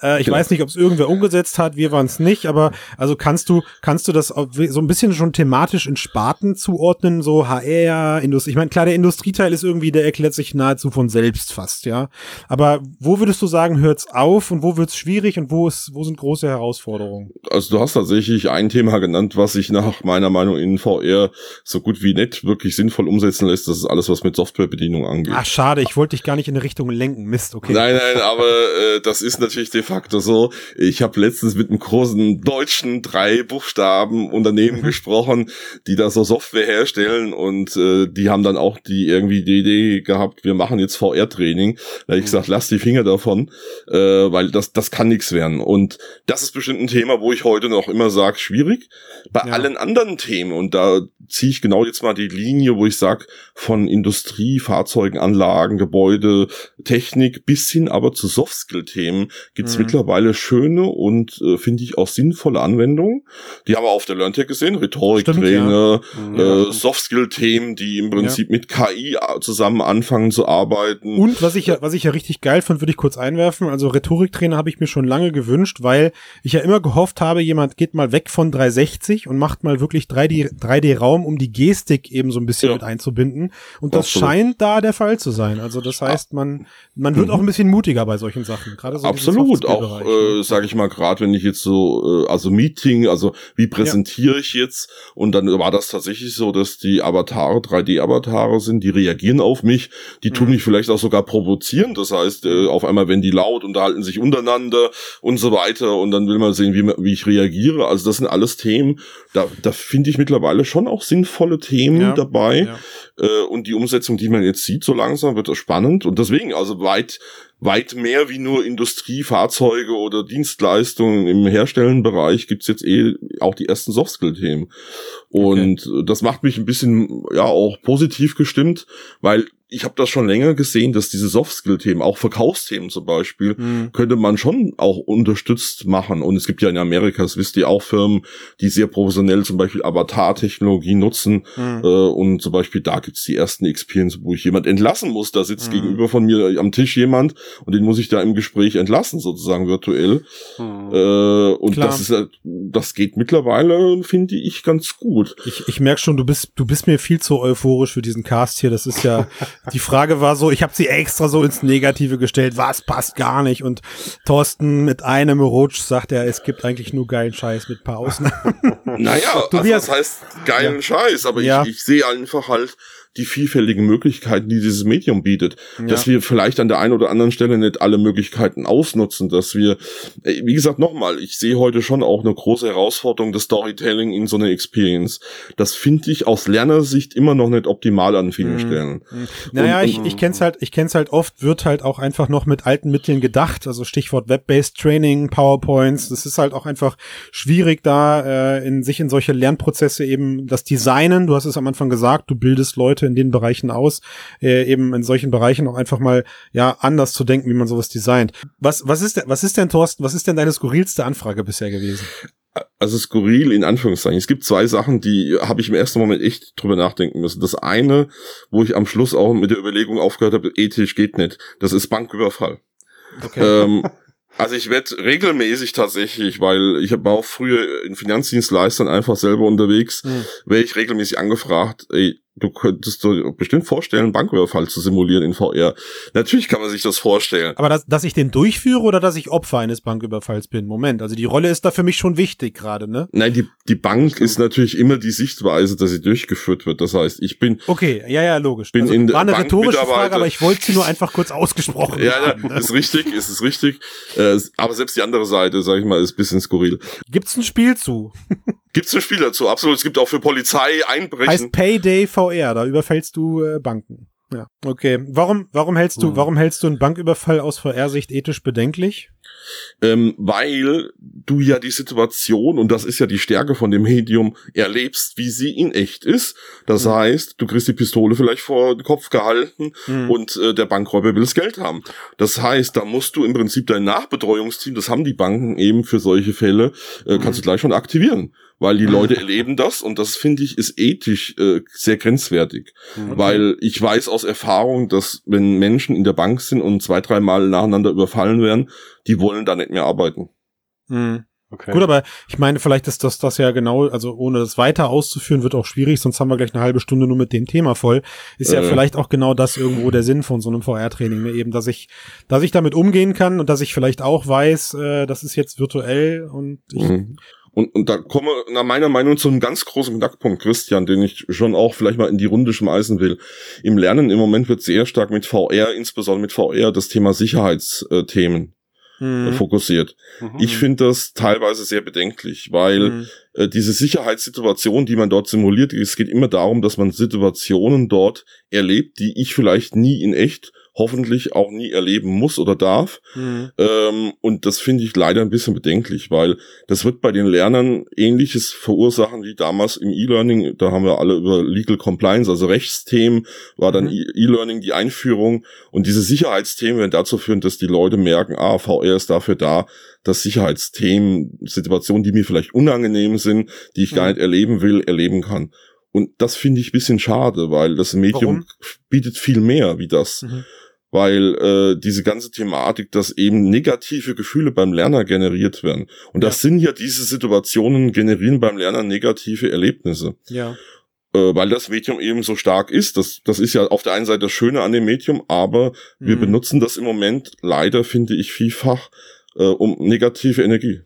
Äh, ich Genau. weiß nicht, ob es irgendwer umgesetzt hat, wir waren es nicht, aber also kannst du, kannst du das so ein bisschen schon thematisch in Sparten zuordnen, so HR, Industrie. Ich meine, klar, der Industrieteil ist irgendwie, der erklärt sich nahezu von selbst fast, ja. Aber wo würdest du sagen, hört's auf und wo wird's schwierig und wo ist, wo sind große Herausforderungen? Also du hast tatsächlich ein Thema genannt, was sich nach meiner Meinung in VR so gut wie nicht wirklich sinnvoll umsetzen lässt. Das ist alles, was mit Softwarebedienung angeht. Ach, schade, ich wollte dich gar nicht in eine Richtung lenken. Mist, okay. Nein, nein, aber äh, das ist natürlich de facto so. Ich habe letztens mit einem großen deutschen drei Buchstaben Unternehmen gesprochen, die da so Software herstellen und äh, die haben dann auch die irgendwie die Idee gehabt, wir machen jetzt VR-Training. Da hab ich gesagt, lass die Finger davon, äh, weil das das kann nichts werden. Und das ist bestimmt ein Thema, wo ich heute noch immer sage, schwierig. Bei Ja. allen anderen Themen und da ziehe ich genau jetzt mal die Linie, wo ich sage, von Industrie, Fahrzeugen, Anlagen, Gebäude, Technik bis hin aber zu Soft-Skill-Themen gibt's Mhm. mittlerweile schöne und äh, finde ich auch sinnvolle Anwendungen. Die haben wir auf der LearnTech gesehen, Rhetoriktrainer, Hm, äh, ja. Soft-Skill-Themen, die im Prinzip mit KI zusammen anfangen zu arbeiten. Und was ich ja, was ich ja richtig geil fand, würde ich kurz einwerfen. Also Rhetoriktrainer habe ich mir schon lange gewünscht, weil ich ja immer gehofft habe, jemand geht mal weg von 360 und macht mal wirklich 3D, 3D-Raum, um die Gestik eben so ein bisschen Ja. mit einzubinden. Und das Absolut. scheint da der Fall zu sein. Also das heißt, man, man wird Mhm. auch ein bisschen mutiger bei solchen Sachen. Gerade so Absolut, auch ne? äh, sage ich mal, gerade wenn ich jetzt so, äh, also Meeting, also wie präsentiere ich jetzt? Und dann war das tatsächlich so, dass die Avatare 3D-Avatare sind, die reagieren auf mich, die tun Mhm. mich vielleicht auch sogar provozieren. Das heißt, äh, auf einmal, wenn die laut unterhalten sich untereinander und so weiter, und dann will man sehen, wie, wie ich reagiere. Also das sind alles Themen, da, da finde ich mittlerweile schon auch sinnvolle Themen Ja, dabei. ja. Äh, und die Umsetzung, die man jetzt sieht, so langsam wird das spannend. Und deswegen, also weit, weit mehr wie nur Industrie, Fahrzeuge oder Dienstleistungen im Herstellenbereich gibt's jetzt eh auch die ersten Softskill-Themen. Und äh, das macht mich ein bisschen ja auch positiv gestimmt, weil ich habe das schon länger gesehen, dass diese Softskill-Themen, auch Verkaufsthemen zum Beispiel, Mhm. könnte man schon auch unterstützt machen. Und es gibt ja in Amerika, das wisst ihr auch, Firmen, die sehr professionell zum Beispiel Avatar-Technologie nutzen. Mhm. Äh, und zum Beispiel da gibt's die ersten Experience, wo ich jemand entlassen muss. Da sitzt Mhm. gegenüber von mir am Tisch jemand und den muss ich da im Gespräch entlassen, sozusagen virtuell. Hm. Äh, und Klar. das ist halt- das geht mittlerweile, finde ich, ganz gut. Ich, ich merke schon, du bist, du bist mir viel zu euphorisch für diesen Cast hier. Das ist ja, die Frage war so, ich habe sie extra so ins Negative gestellt, was passt gar nicht. Und Thorsten mit einem Rutsch sagt er, es gibt eigentlich nur geilen Scheiß mit paar Ausnahmen. Naja, also Tobias- das heißt geilen Scheiß, aber Ja. ich, ich sehe einfach halt die vielfältigen Möglichkeiten, die dieses Medium bietet. Ja. Dass wir vielleicht an der einen oder anderen Stelle nicht alle Möglichkeiten ausnutzen, dass wir, wie gesagt, nochmal, ich sehe heute schon auch eine große Herausforderung des Storytelling in so einer Experience. Das finde ich aus Lernersicht immer noch nicht optimal an vielen Mhm. Stellen. Naja, Und- ich, ich kenn's halt, ich kenn's halt oft, wird halt auch einfach noch mit alten Mitteln gedacht. Also Stichwort Web-based Training, PowerPoints. Das ist halt auch einfach schwierig, da äh, in sich in solche Lernprozesse eben das Designen. Du hast es am Anfang gesagt, du bildest Leute in den Bereichen aus, äh, eben in solchen Bereichen auch einfach mal ja anders zu denken, wie man sowas designt. Was was ist denn, was ist denn Thorsten? Was ist denn deine skurrilste Anfrage bisher gewesen? also skurril in Anführungszeichen. Es gibt zwei Sachen, die habe ich im ersten Moment echt drüber nachdenken müssen. Das eine, wo ich am Schluss auch mit der Überlegung aufgehört habe, ethisch geht nicht. Das ist Banküberfall. Ähm, also ich werde regelmäßig tatsächlich, weil ich war auch früher in Finanzdienstleistern einfach selber unterwegs, Hm. werde ich regelmäßig angefragt, ey, du könntest dir bestimmt vorstellen, einen Banküberfall zu simulieren in VR. Natürlich kann man sich das vorstellen. Aber dass, dass ich den durchführe oder dass ich Opfer eines Banküberfalls bin? Moment, also die Rolle ist da für mich schon wichtig gerade, ne? Nein, die, die Bank ist natürlich immer die Sichtweise, dass sie durchgeführt wird. Das heißt, ich bin Okay, ja, ja, logisch. Bin also, in der war eine rhetorische Frage, aber ich wollte sie nur einfach kurz ausgesprochen Ja, haben. ja, ist richtig, ist es richtig. Äh, aber selbst die andere Seite, sag ich mal, ist ein bisschen skurril. Gibt's ein Spiel zu? Gibt's ein Spiel dazu? Absolut. Es gibt auch für Polizei Einbrechen. Heißt Payday VR, da überfällst du äh, Banken. Ja. Okay. Warum, warum hältst du, Hm. warum hältst du einen Banküberfall aus VR-Sicht ethisch bedenklich? ähm, weil du ja die Situation, und das ist ja die Stärke von dem Medium, erlebst, wie sie in echt ist. Das Mhm. heißt, du kriegst die Pistole vielleicht vor den Kopf gehalten Hm. und äh, der Bankräuber will das Geld haben. Das heißt, da musst du im Prinzip dein Nachbetreuungsteam, das haben die Banken eben für solche Fälle, äh, kannst du gleich schon aktivieren. Weil die Leute erleben das und das finde ich ist ethisch äh, sehr grenzwertig. Mhm. Weil ich weiß aus Erfahrung, dass wenn Menschen in der Bank sind und zwei, dreimal nacheinander überfallen werden, die wollen da nicht mehr arbeiten. Hm. Okay. Gut, aber ich meine, vielleicht ist das das ja genau, also ohne das weiter auszuführen, wird auch schwierig, sonst haben wir gleich eine halbe Stunde nur mit dem Thema voll. Ist ja Äh. vielleicht auch genau das irgendwo der Sinn von so einem VR-Training, ne? eben, dass ich, dass ich damit umgehen kann und dass ich vielleicht auch weiß, äh, das ist jetzt virtuell und ich, Mhm. Und, und da komme nach meiner Meinung zu einem ganz großen Knackpunkt, Christian, den ich schon auch vielleicht mal in die Runde schmeißen will. Im Lernen im Moment wird sehr stark mit VR, insbesondere mit VR, das Thema Sicherheitsthemen äh, fokussiert. Mhm. Ich finde das teilweise sehr bedenklich, weil hm, äh, diese Sicherheitssituation, die man dort simuliert, es geht immer darum, dass man Situationen dort erlebt, die ich vielleicht nie in echt hoffentlich auch nie erleben muss oder darf. hm, Ähm, und das finde ich leider ein bisschen bedenklich, weil das wird bei den Lernern ähnliches verursachen wie damals im E-Learning. Da haben wir alle über Legal Compliance, also Rechtsthemen, war dann Mhm. E- E-Learning die Einführung. Und diese Sicherheitsthemen werden dazu führen, dass die Leute merken, ah, VR ist dafür da, dass Sicherheitsthemen, Situationen, die mir vielleicht unangenehm sind, die ich gar Mhm. nicht erleben will, erleben kann. Und das finde ich ein bisschen schade, weil das Medium Warum? bietet viel mehr wie das mhm. Weil äh, diese ganze Thematik, dass eben negative Gefühle beim Lerner generiert werden. Und das sind ja diese Situationen, generieren beim Lerner negative Erlebnisse. ja. Äh, weil das Medium eben so stark ist. Das, das ist ja auf der einen Seite das Schöne an dem Medium, aber wir Mhm. benutzen das im Moment leider, finde ich, vielfach äh, um negative Energie.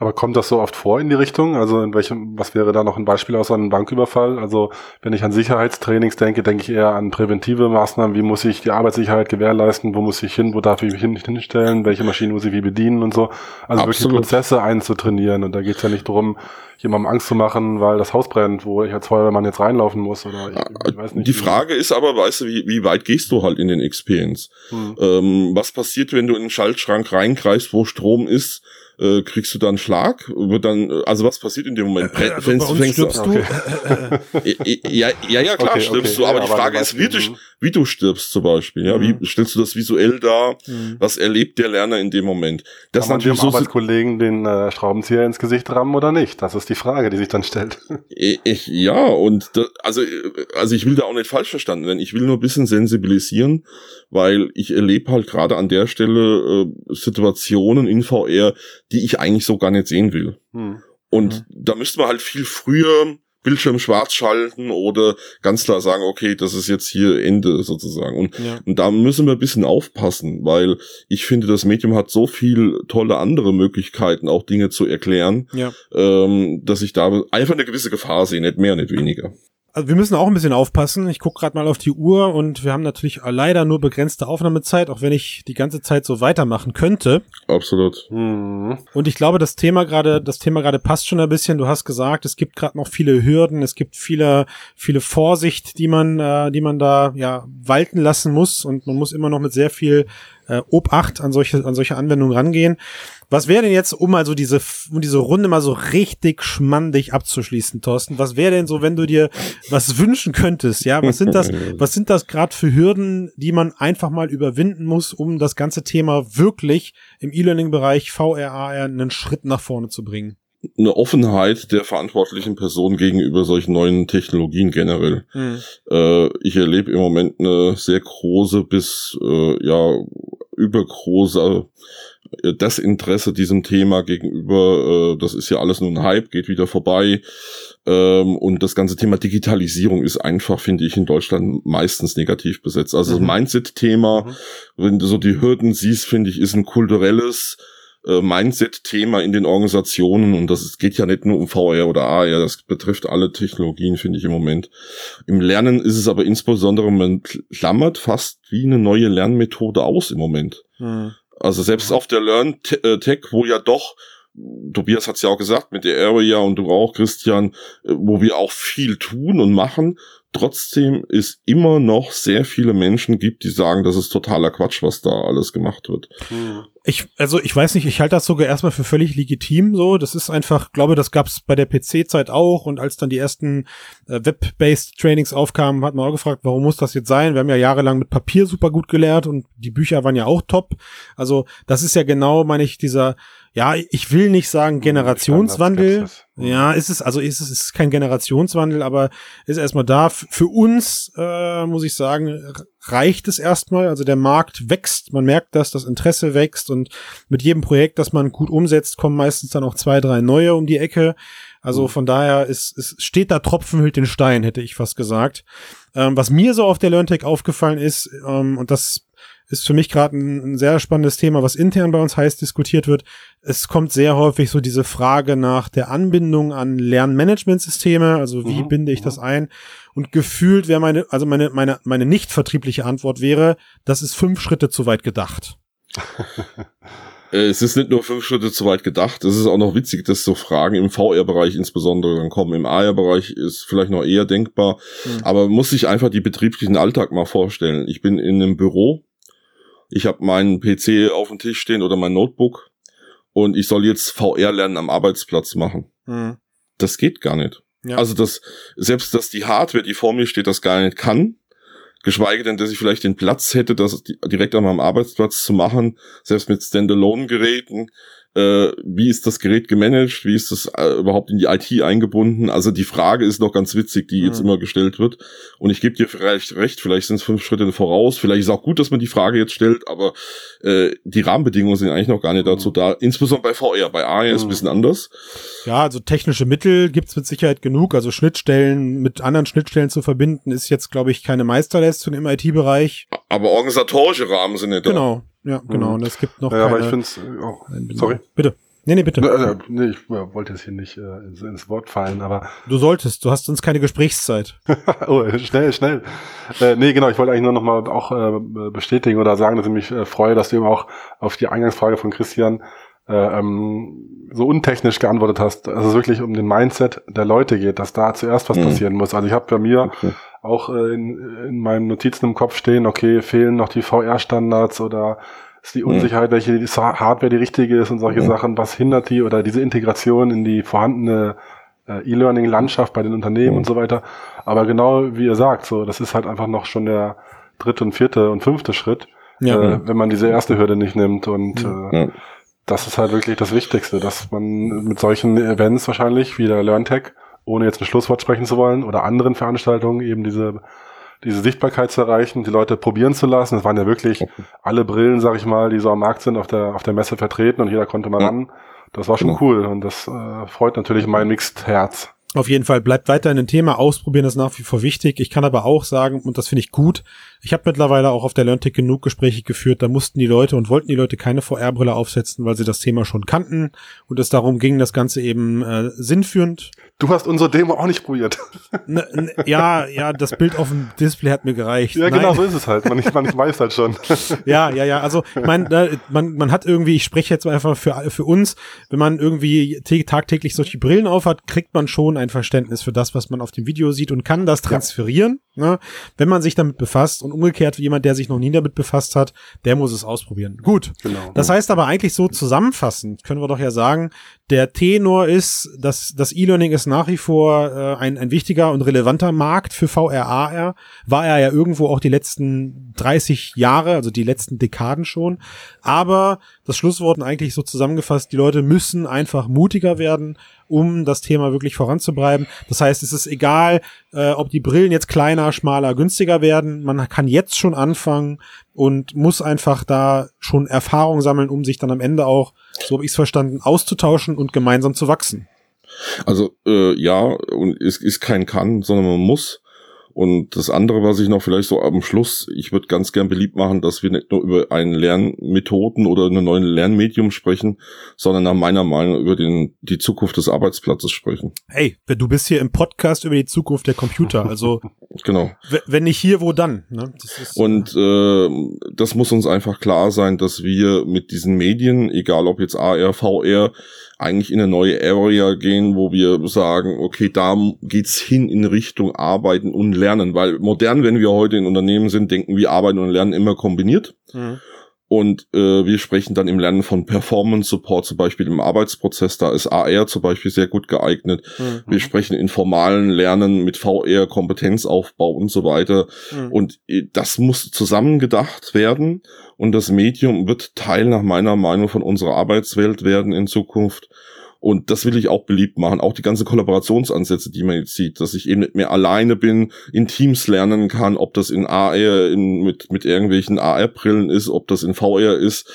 Aber kommt das so oft vor in die Richtung? Also in welchem, was wäre da noch ein Beispiel aus einem Banküberfall? Also wenn ich an Sicherheitstrainings denke, denke ich eher an präventive Maßnahmen. Wie muss ich die Arbeitssicherheit gewährleisten? Wo muss ich hin? Wo darf ich mich hin, hinstellen? Welche Maschinen muss ich wie bedienen und so? Also wirklich Absolut. Prozesse einzutrainieren. Und da geht's ja nicht darum, jemandem Angst zu machen, weil das Haus brennt, wo ich als Feuerwehrmann jetzt reinlaufen muss. Oder ich, ich weiß nicht. Die Frage ist aber, weißt du, wie, wie weit gehst du halt in den Experience? Hm. Ähm, was passiert, wenn du in den Schaltschrank reingreifst, wo Strom ist? Äh, kriegst du dann einen Schlag? Wird dann, äh, also was passiert in dem Moment? Brennt- Also fängst- fängst du- stirbst du. Ja, ja, ja, klar Okay, stirbst okay. du, aber Ja, die aber Frage du ist, wie du, mhm. wie du stirbst zum Beispiel. Ja, Mhm. wie stellst du das visuell dar? Hm. Was erlebt der Lerner in dem Moment? Das Kann man dem natürlich so, Arbeitskollegen den äh, Schraubenzieher ins Gesicht rammen oder nicht? Das ist die Frage, die sich dann stellt. ich, ja, und da, also, also ich will da auch nicht falsch verstanden werden. Ich will nur ein bisschen sensibilisieren, weil ich erlebe halt gerade an der Stelle äh, Situationen in VR, die ich eigentlich so gar nicht sehen will. Hm. Und da müsste man halt viel früher Bildschirm schwarz schalten oder ganz klar sagen, okay, das ist jetzt hier Ende sozusagen. Und, Ja. und da müssen wir ein bisschen aufpassen, weil ich finde, das Medium hat so viel tolle andere Möglichkeiten, auch Dinge zu erklären, Ja. ähm, dass ich da einfach eine gewisse Gefahr sehe, nicht mehr, nicht weniger. Also wir müssen auch ein bisschen aufpassen. Ich gucke gerade mal auf die Uhr und wir haben natürlich leider nur begrenzte Aufnahmezeit, auch wenn ich die ganze Zeit so weitermachen könnte. Absolut. Mhm. Und ich glaube, das Thema gerade, das Thema gerade passt schon ein bisschen. Du hast gesagt, es gibt gerade noch viele Hürden, es gibt viele, viele Vorsicht, die man, äh, die man da ja walten lassen muss und man muss immer noch mit sehr viel äh, Obacht an solche, an solche Anwendungen rangehen. Was wäre denn jetzt, um mal so diese, um diese Runde mal so richtig schmandig abzuschließen, Thorsten? Was wäre denn so, wenn du dir was wünschen könntest? Ja, was sind das, was sind das gerade für Hürden, die man einfach mal überwinden muss, um das ganze Thema wirklich im E-Learning-Bereich VR, AR einen Schritt nach vorne zu bringen? Eine Offenheit der verantwortlichen Person gegenüber solchen neuen Technologien generell. Hm. Äh, ich erlebe im Moment eine sehr große bis äh, ja übergroße äh, Desinteresse diesem Thema gegenüber. Äh, das ist ja alles nur ein Hype, geht wieder vorbei. Ähm, und das ganze Thema Digitalisierung ist einfach, finde ich, in Deutschland meistens negativ besetzt. Also Mhm. das Mindset-Thema, Mhm. wenn du so die Hürden siehst, finde ich, ist ein kulturelles äh, Mindset-Thema in den Organisationen und das geht ja nicht nur um VR oder AR, das betrifft alle Technologien, finde ich im Moment. Im Lernen ist es aber insbesondere, man klammert fast wie eine neue Lernmethode aus im Moment. Hm. Also selbst auf der Learn äh, Tech, wo ja doch, Tobias hat's ja auch gesagt, mit der Area und du auch, Christian, äh, wo wir auch viel tun und machen, trotzdem ist immer noch sehr viele Menschen gibt, die sagen, das ist totaler Quatsch, was da alles gemacht wird. Ich, also ich weiß nicht, ich halte das sogar erstmal für völlig legitim so. Das ist einfach, glaube, das gab's bei der PC-Zeit auch und als dann die ersten äh, Web-based Trainings aufkamen, hat man auch gefragt, warum muss das jetzt sein? Wir haben ja jahrelang mit Papier super gut gelehrt und die Bücher waren ja auch top. Also das ist ja genau, meine ich, dieser, ja, ich will nicht sagen Generationswandel. Standardskepsis. Mhm. Ja, ist es, also ist es ist kein Generationswandel, aber ist erstmal da. Für uns, äh, muss ich sagen, reicht es erstmal. Also der Markt wächst, man merkt das, das Interesse wächst und mit jedem Projekt, das man gut umsetzt, kommen meistens dann auch zwei, drei neue um die Ecke. Also von daher ist, es steht da Tropfen hüllt den Stein, hätte ich fast gesagt. Ähm, was mir so auf der LearnTech aufgefallen ist, ähm, und das ist für mich gerade ein, ein sehr spannendes Thema, was intern bei uns heiß diskutiert wird. Es kommt sehr häufig so diese Frage nach der Anbindung an Lernmanagementsysteme, also wie Mhm, binde ich das ein? Und gefühlt wäre meine, also meine, meine, meine nicht vertriebliche Antwort wäre, das ist fünf Schritte zu weit gedacht. Äh, Es ist nicht nur fünf Schritte zu weit gedacht, es ist auch noch witzig, dass so Fragen im VR-Bereich insbesondere dann kommen. Im AR-Bereich ist vielleicht noch eher denkbar, Mhm. aber man muss sich einfach die betrieblichen Alltag mal vorstellen. Ich bin in einem Büro, ich habe meinen PC auf dem Tisch stehen oder mein Notebook und ich soll jetzt VR-Lernen am Arbeitsplatz machen. Hm. Das geht gar nicht. Ja. Also das, selbst dass die Hardware, die vor mir steht, das gar nicht kann, geschweige denn, dass ich vielleicht den Platz hätte, das di- direkt an meinem Arbeitsplatz zu machen, selbst mit Standalone-Geräten. Äh, wie ist das Gerät gemanagt? Wie ist das äh, überhaupt in die IT eingebunden? Also die Frage ist noch ganz witzig, die jetzt Mhm. immer gestellt wird. Und ich gebe dir vielleicht recht, vielleicht sind es fünf Schritte voraus. Vielleicht ist auch gut, dass man die Frage jetzt stellt, aber äh, die Rahmenbedingungen sind eigentlich noch gar nicht dazu da. Insbesondere bei VR. Bei AR ist es ein Mhm. bisschen anders. Ja, also technische Mittel gibt's mit Sicherheit genug. Also Schnittstellen mit anderen Schnittstellen zu verbinden, ist jetzt, glaube ich, keine Meisterleistung im IT-Bereich. Aber organisatorische Rahmen sind nicht da. Genau, ja, genau. Mhm. Und es gibt noch Ja, aber keine ich finde es. Oh, sorry. Bitte. Nee, nee, bitte. Äh, nee, ich äh, wollte jetzt hier nicht äh, ins, ins Wort fallen, aber Du solltest, du hast sonst keine Gesprächszeit. oh, schnell, schnell. Äh, nee, genau, ich wollte eigentlich nur noch mal auch äh, bestätigen oder sagen, dass ich mich äh, freue, dass du eben auch auf die Eingangsfrage von Christian äh, ähm, so untechnisch geantwortet hast, dass es wirklich um den Mindset der Leute geht, dass da zuerst was Mhm. passieren muss. Also ich habe bei mir Okay. Auch äh, in, in meinen Notizen im Kopf stehen, okay, fehlen noch die VR-Standards oder ist die Mhm. Unsicherheit, welche die Hardware die richtige ist und solche Mhm. Sachen, was hindert die oder diese Integration in die vorhandene äh, E-Learning-Landschaft bei den Unternehmen Mhm. und so weiter. Aber genau wie ihr sagt, so, das ist halt einfach noch schon der dritte und vierte und fünfte Schritt, Ja. äh, wenn man diese erste Hürde nicht nimmt und Ja. äh, Ja. das ist halt wirklich das Wichtigste, dass man mit solchen Events wahrscheinlich wie der LearnTech, ohne jetzt ein Schlusswort sprechen zu wollen, oder anderen Veranstaltungen eben diese diese Sichtbarkeit zu erreichen, die Leute probieren zu lassen. Es waren ja wirklich alle Brillen, sag ich mal, die so am Markt sind, auf der, auf der Messe vertreten und jeder konnte mal ran. Das war schon Genau. cool und das äh, freut natürlich mein Mixed-Herz. Auf jeden Fall bleibt weiterhin ein Thema. Ausprobieren ist nach wie vor wichtig. Ich kann aber auch sagen, und das finde ich gut, Ich habe mittlerweile auch auf der LearnTech genug Gespräche geführt, da mussten die Leute und wollten die Leute keine VR-Brille aufsetzen, weil sie das Thema schon kannten und es darum ging, das Ganze eben äh, sinnführend. Du hast unsere Demo auch nicht probiert. Ne, ja, ja, das Bild auf dem Display hat mir gereicht. ja, genau Nein. so ist es halt. Man, man weiß halt schon. Ja, ja, ja. Also ich meine, man, man hat irgendwie, ich spreche jetzt einfach für, für uns, wenn man irgendwie tä- tagtäglich solche Brillen aufhat, kriegt man schon ein Verständnis für das, was man auf dem Video sieht und kann das transferieren, ne, wenn man sich damit befasst. Und umgekehrt, jemand, der sich noch nie damit befasst hat, der muss es ausprobieren. Gut. Genau. Das heißt aber eigentlich so zusammenfassend, können wir doch ja sagen, der Tenor ist, dass das E-Learning ist nach wie vor äh, ein, ein wichtiger und relevanter Markt für VR, AR. War er ja irgendwo auch die letzten 30 Jahre, also die letzten Dekaden schon. Aber das Schlusswort eigentlich so zusammengefasst, die Leute müssen einfach mutiger werden, um das Thema wirklich voranzubleiben. Das heißt, es ist egal, äh, ob die Brillen jetzt kleiner, schmaler, günstiger werden. Man kann jetzt schon anfangen und muss einfach da schon Erfahrung sammeln, um sich dann am Ende auch, so habe ich es verstanden, auszutauschen und gemeinsam zu wachsen. Also äh, ja, und es ist kein kann, sondern man muss. Und das andere, was ich noch vielleicht so am Schluss, ich würde ganz gern beliebt machen, dass wir nicht nur über einen Lernmethoden oder einen neuen Lernmedium sprechen, sondern nach meiner Meinung über den, die Zukunft des Arbeitsplatzes sprechen. Hey, du bist hier im Podcast über die Zukunft der Computer. Also Genau. wenn nicht hier, wo dann? Ne? Das Und äh, das muss uns einfach klar sein, dass wir mit diesen Medien, egal ob jetzt AR, VR, eigentlich in eine neue Area gehen, wo wir sagen, okay, da geht's hin in Richtung Arbeiten und Lernen, weil modern, wenn wir heute in Unternehmen sind, denken wir Arbeiten und Lernen immer kombiniert. Mhm. Und äh, wir sprechen dann im Lernen von Performance Support, zum Beispiel im Arbeitsprozess. Da ist AR zum Beispiel sehr gut geeignet. Mhm. Wir sprechen in formalen Lernen mit VR, Kompetenzaufbau und so weiter. Mhm. Und äh, das muss zusammengedacht werden. Und das Medium wird Teil nach meiner Meinung von unserer Arbeitswelt werden in Zukunft. Und das will ich auch beliebt machen. Auch die ganzen Kollaborationsansätze, die man jetzt sieht, dass ich eben nicht mehr alleine bin, in Teams lernen kann, ob das in AR, in, mit, mit irgendwelchen AR-Brillen ist, ob das in VR ist.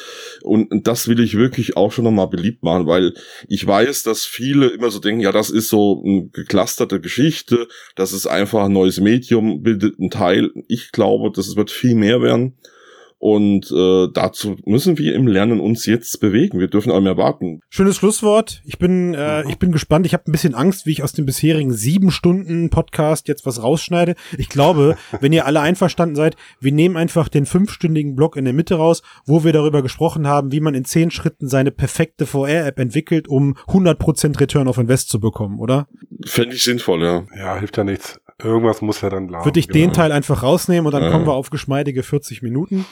Und das will ich wirklich auch schon nochmal beliebt machen, weil ich weiß, dass viele immer so denken, ja, das ist so eine geclusterte Geschichte, das ist einfach ein neues Medium, bildet einen Teil. Ich glaube, das wird viel mehr werden. Und äh, dazu müssen wir im Lernen uns jetzt bewegen. Wir dürfen auch mehr warten. Schönes Schlusswort. Ich bin, äh, ich bin gespannt. Ich habe ein bisschen Angst, wie ich aus dem bisherigen sieben Stunden Podcast jetzt was rausschneide. Ich glaube, wenn ihr alle einverstanden seid, wir nehmen einfach den fünfstündigen Block in der Mitte raus, wo wir darüber gesprochen haben, wie man in zehn Schritten seine perfekte VR-App entwickelt, um 100% Return of Invest zu bekommen, oder? Fände ich sinnvoll, ja. Ja, hilft ja nichts. Irgendwas muss ja dann lagen. Würde ich den Teil einfach rausnehmen und dann Ja. kommen wir auf geschmeidige 40 Minuten.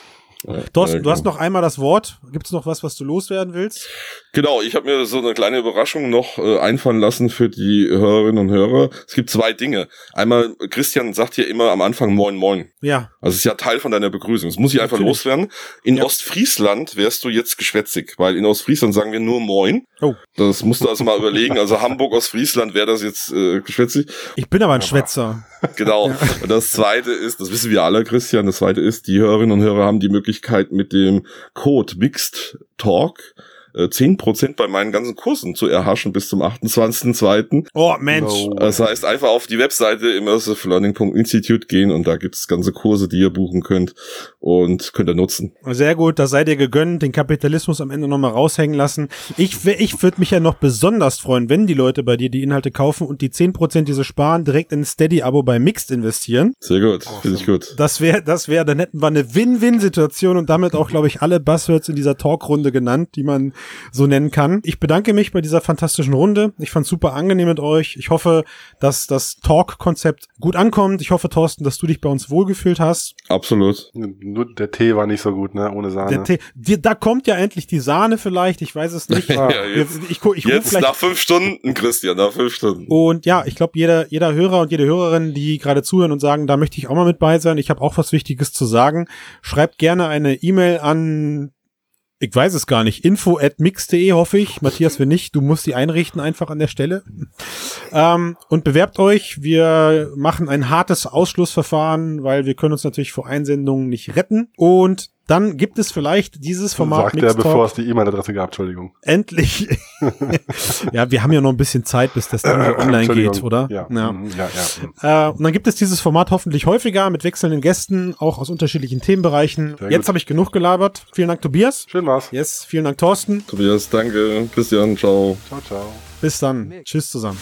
Thorsten, du hast noch einmal das Wort. Gibt es noch was, was du loswerden willst? Genau, ich habe mir so eine kleine Überraschung noch äh, einfallen lassen für die Hörerinnen und Hörer. Es gibt zwei Dinge. Einmal, Christian sagt hier immer am Anfang Moin Moin. Ja, Also es ist ja Teil von deiner Begrüßung. Das muss ich einfach Natürlich. loswerden. In Ja. Ostfriesland wärst du jetzt geschwätzig, weil in Ostfriesland sagen wir nur Moin. Oh. Das musst du also mal überlegen. Also Hamburg, Ostfriesland wäre das jetzt äh, geschwätzig. ich bin aber ein Schwätzer. Genau. Und das zweite ist, das wissen wir alle, Christian, das zweite ist, die Hörerinnen und Hörer haben die Möglichkeit mit dem Code Mixed Talk äh, 10% bei meinen ganzen Kursen zu erhaschen bis zum 28.02. Oh, Mensch. No. Das heißt, einfach auf die Webseite immersivelearning.institute gehen und da gibt's ganze Kurse, die ihr buchen könnt und könnt ihr nutzen. Sehr gut, da seid ihr gegönnt, den Kapitalismus am Ende nochmal raushängen lassen. Ich, wär- ich würde mich ja noch besonders freuen, wenn die Leute bei dir die Inhalte kaufen und die 10%, die sie sparen, direkt in ein Steady-Abo bei Mixed investieren. Sehr gut, finde ich gut. Das wäre, das wäre, dann hätten wir eine Win-Win-Situation und damit auch, glaube ich, alle Buzzwords in dieser Talkrunde genannt, die man so nennen kann. Ich bedanke mich bei dieser fantastischen Runde. Ich fand's super angenehm mit euch. Ich hoffe, dass das Talk-Konzept gut ankommt. Ich hoffe, Thorsten, dass du dich bei uns wohlgefühlt hast. Absolut. Nur der Tee war nicht so gut, ne? Ohne Sahne. Der Tee, die, da kommt ja endlich die Sahne vielleicht, ich weiß es nicht. Ja, jetzt, ich, ich rufe jetzt nach fünf Stunden, Christian, nach fünf Stunden. Und ja, ich glaube, jeder, jeder Hörer und jede Hörerin, die gerade zuhören und sagen, da möchte ich auch mal mit bei sein, ich habe auch was Wichtiges zu sagen, schreibt gerne eine E-Mail an, ich weiß es gar nicht, info at mix.de hoffe ich. Matthias, wenn nicht, du musst die einrichten einfach an der Stelle. Ähm, und bewerbt euch. Wir machen ein hartes Ausschlussverfahren, weil wir können uns natürlich vor Einsendungen nicht retten. Und dann gibt es vielleicht dieses Format Sagt er, Mixed bevor es die E-Mail-Adresse gab, Entschuldigung. endlich. ja, wir haben ja noch ein bisschen Zeit, bis das dann online geht, oder? Ja, ja. mhm, ja, ja. Äh, und dann gibt es dieses Format hoffentlich häufiger mit wechselnden Gästen, auch aus unterschiedlichen Themenbereichen. Sehr Jetzt habe ich genug gelabert. Vielen Dank, Tobias. Schön war's. Yes, vielen Dank, Thorsten. Tobias, danke. Christian, ciao. Ciao, ciao. Bis dann. Tschüss zusammen.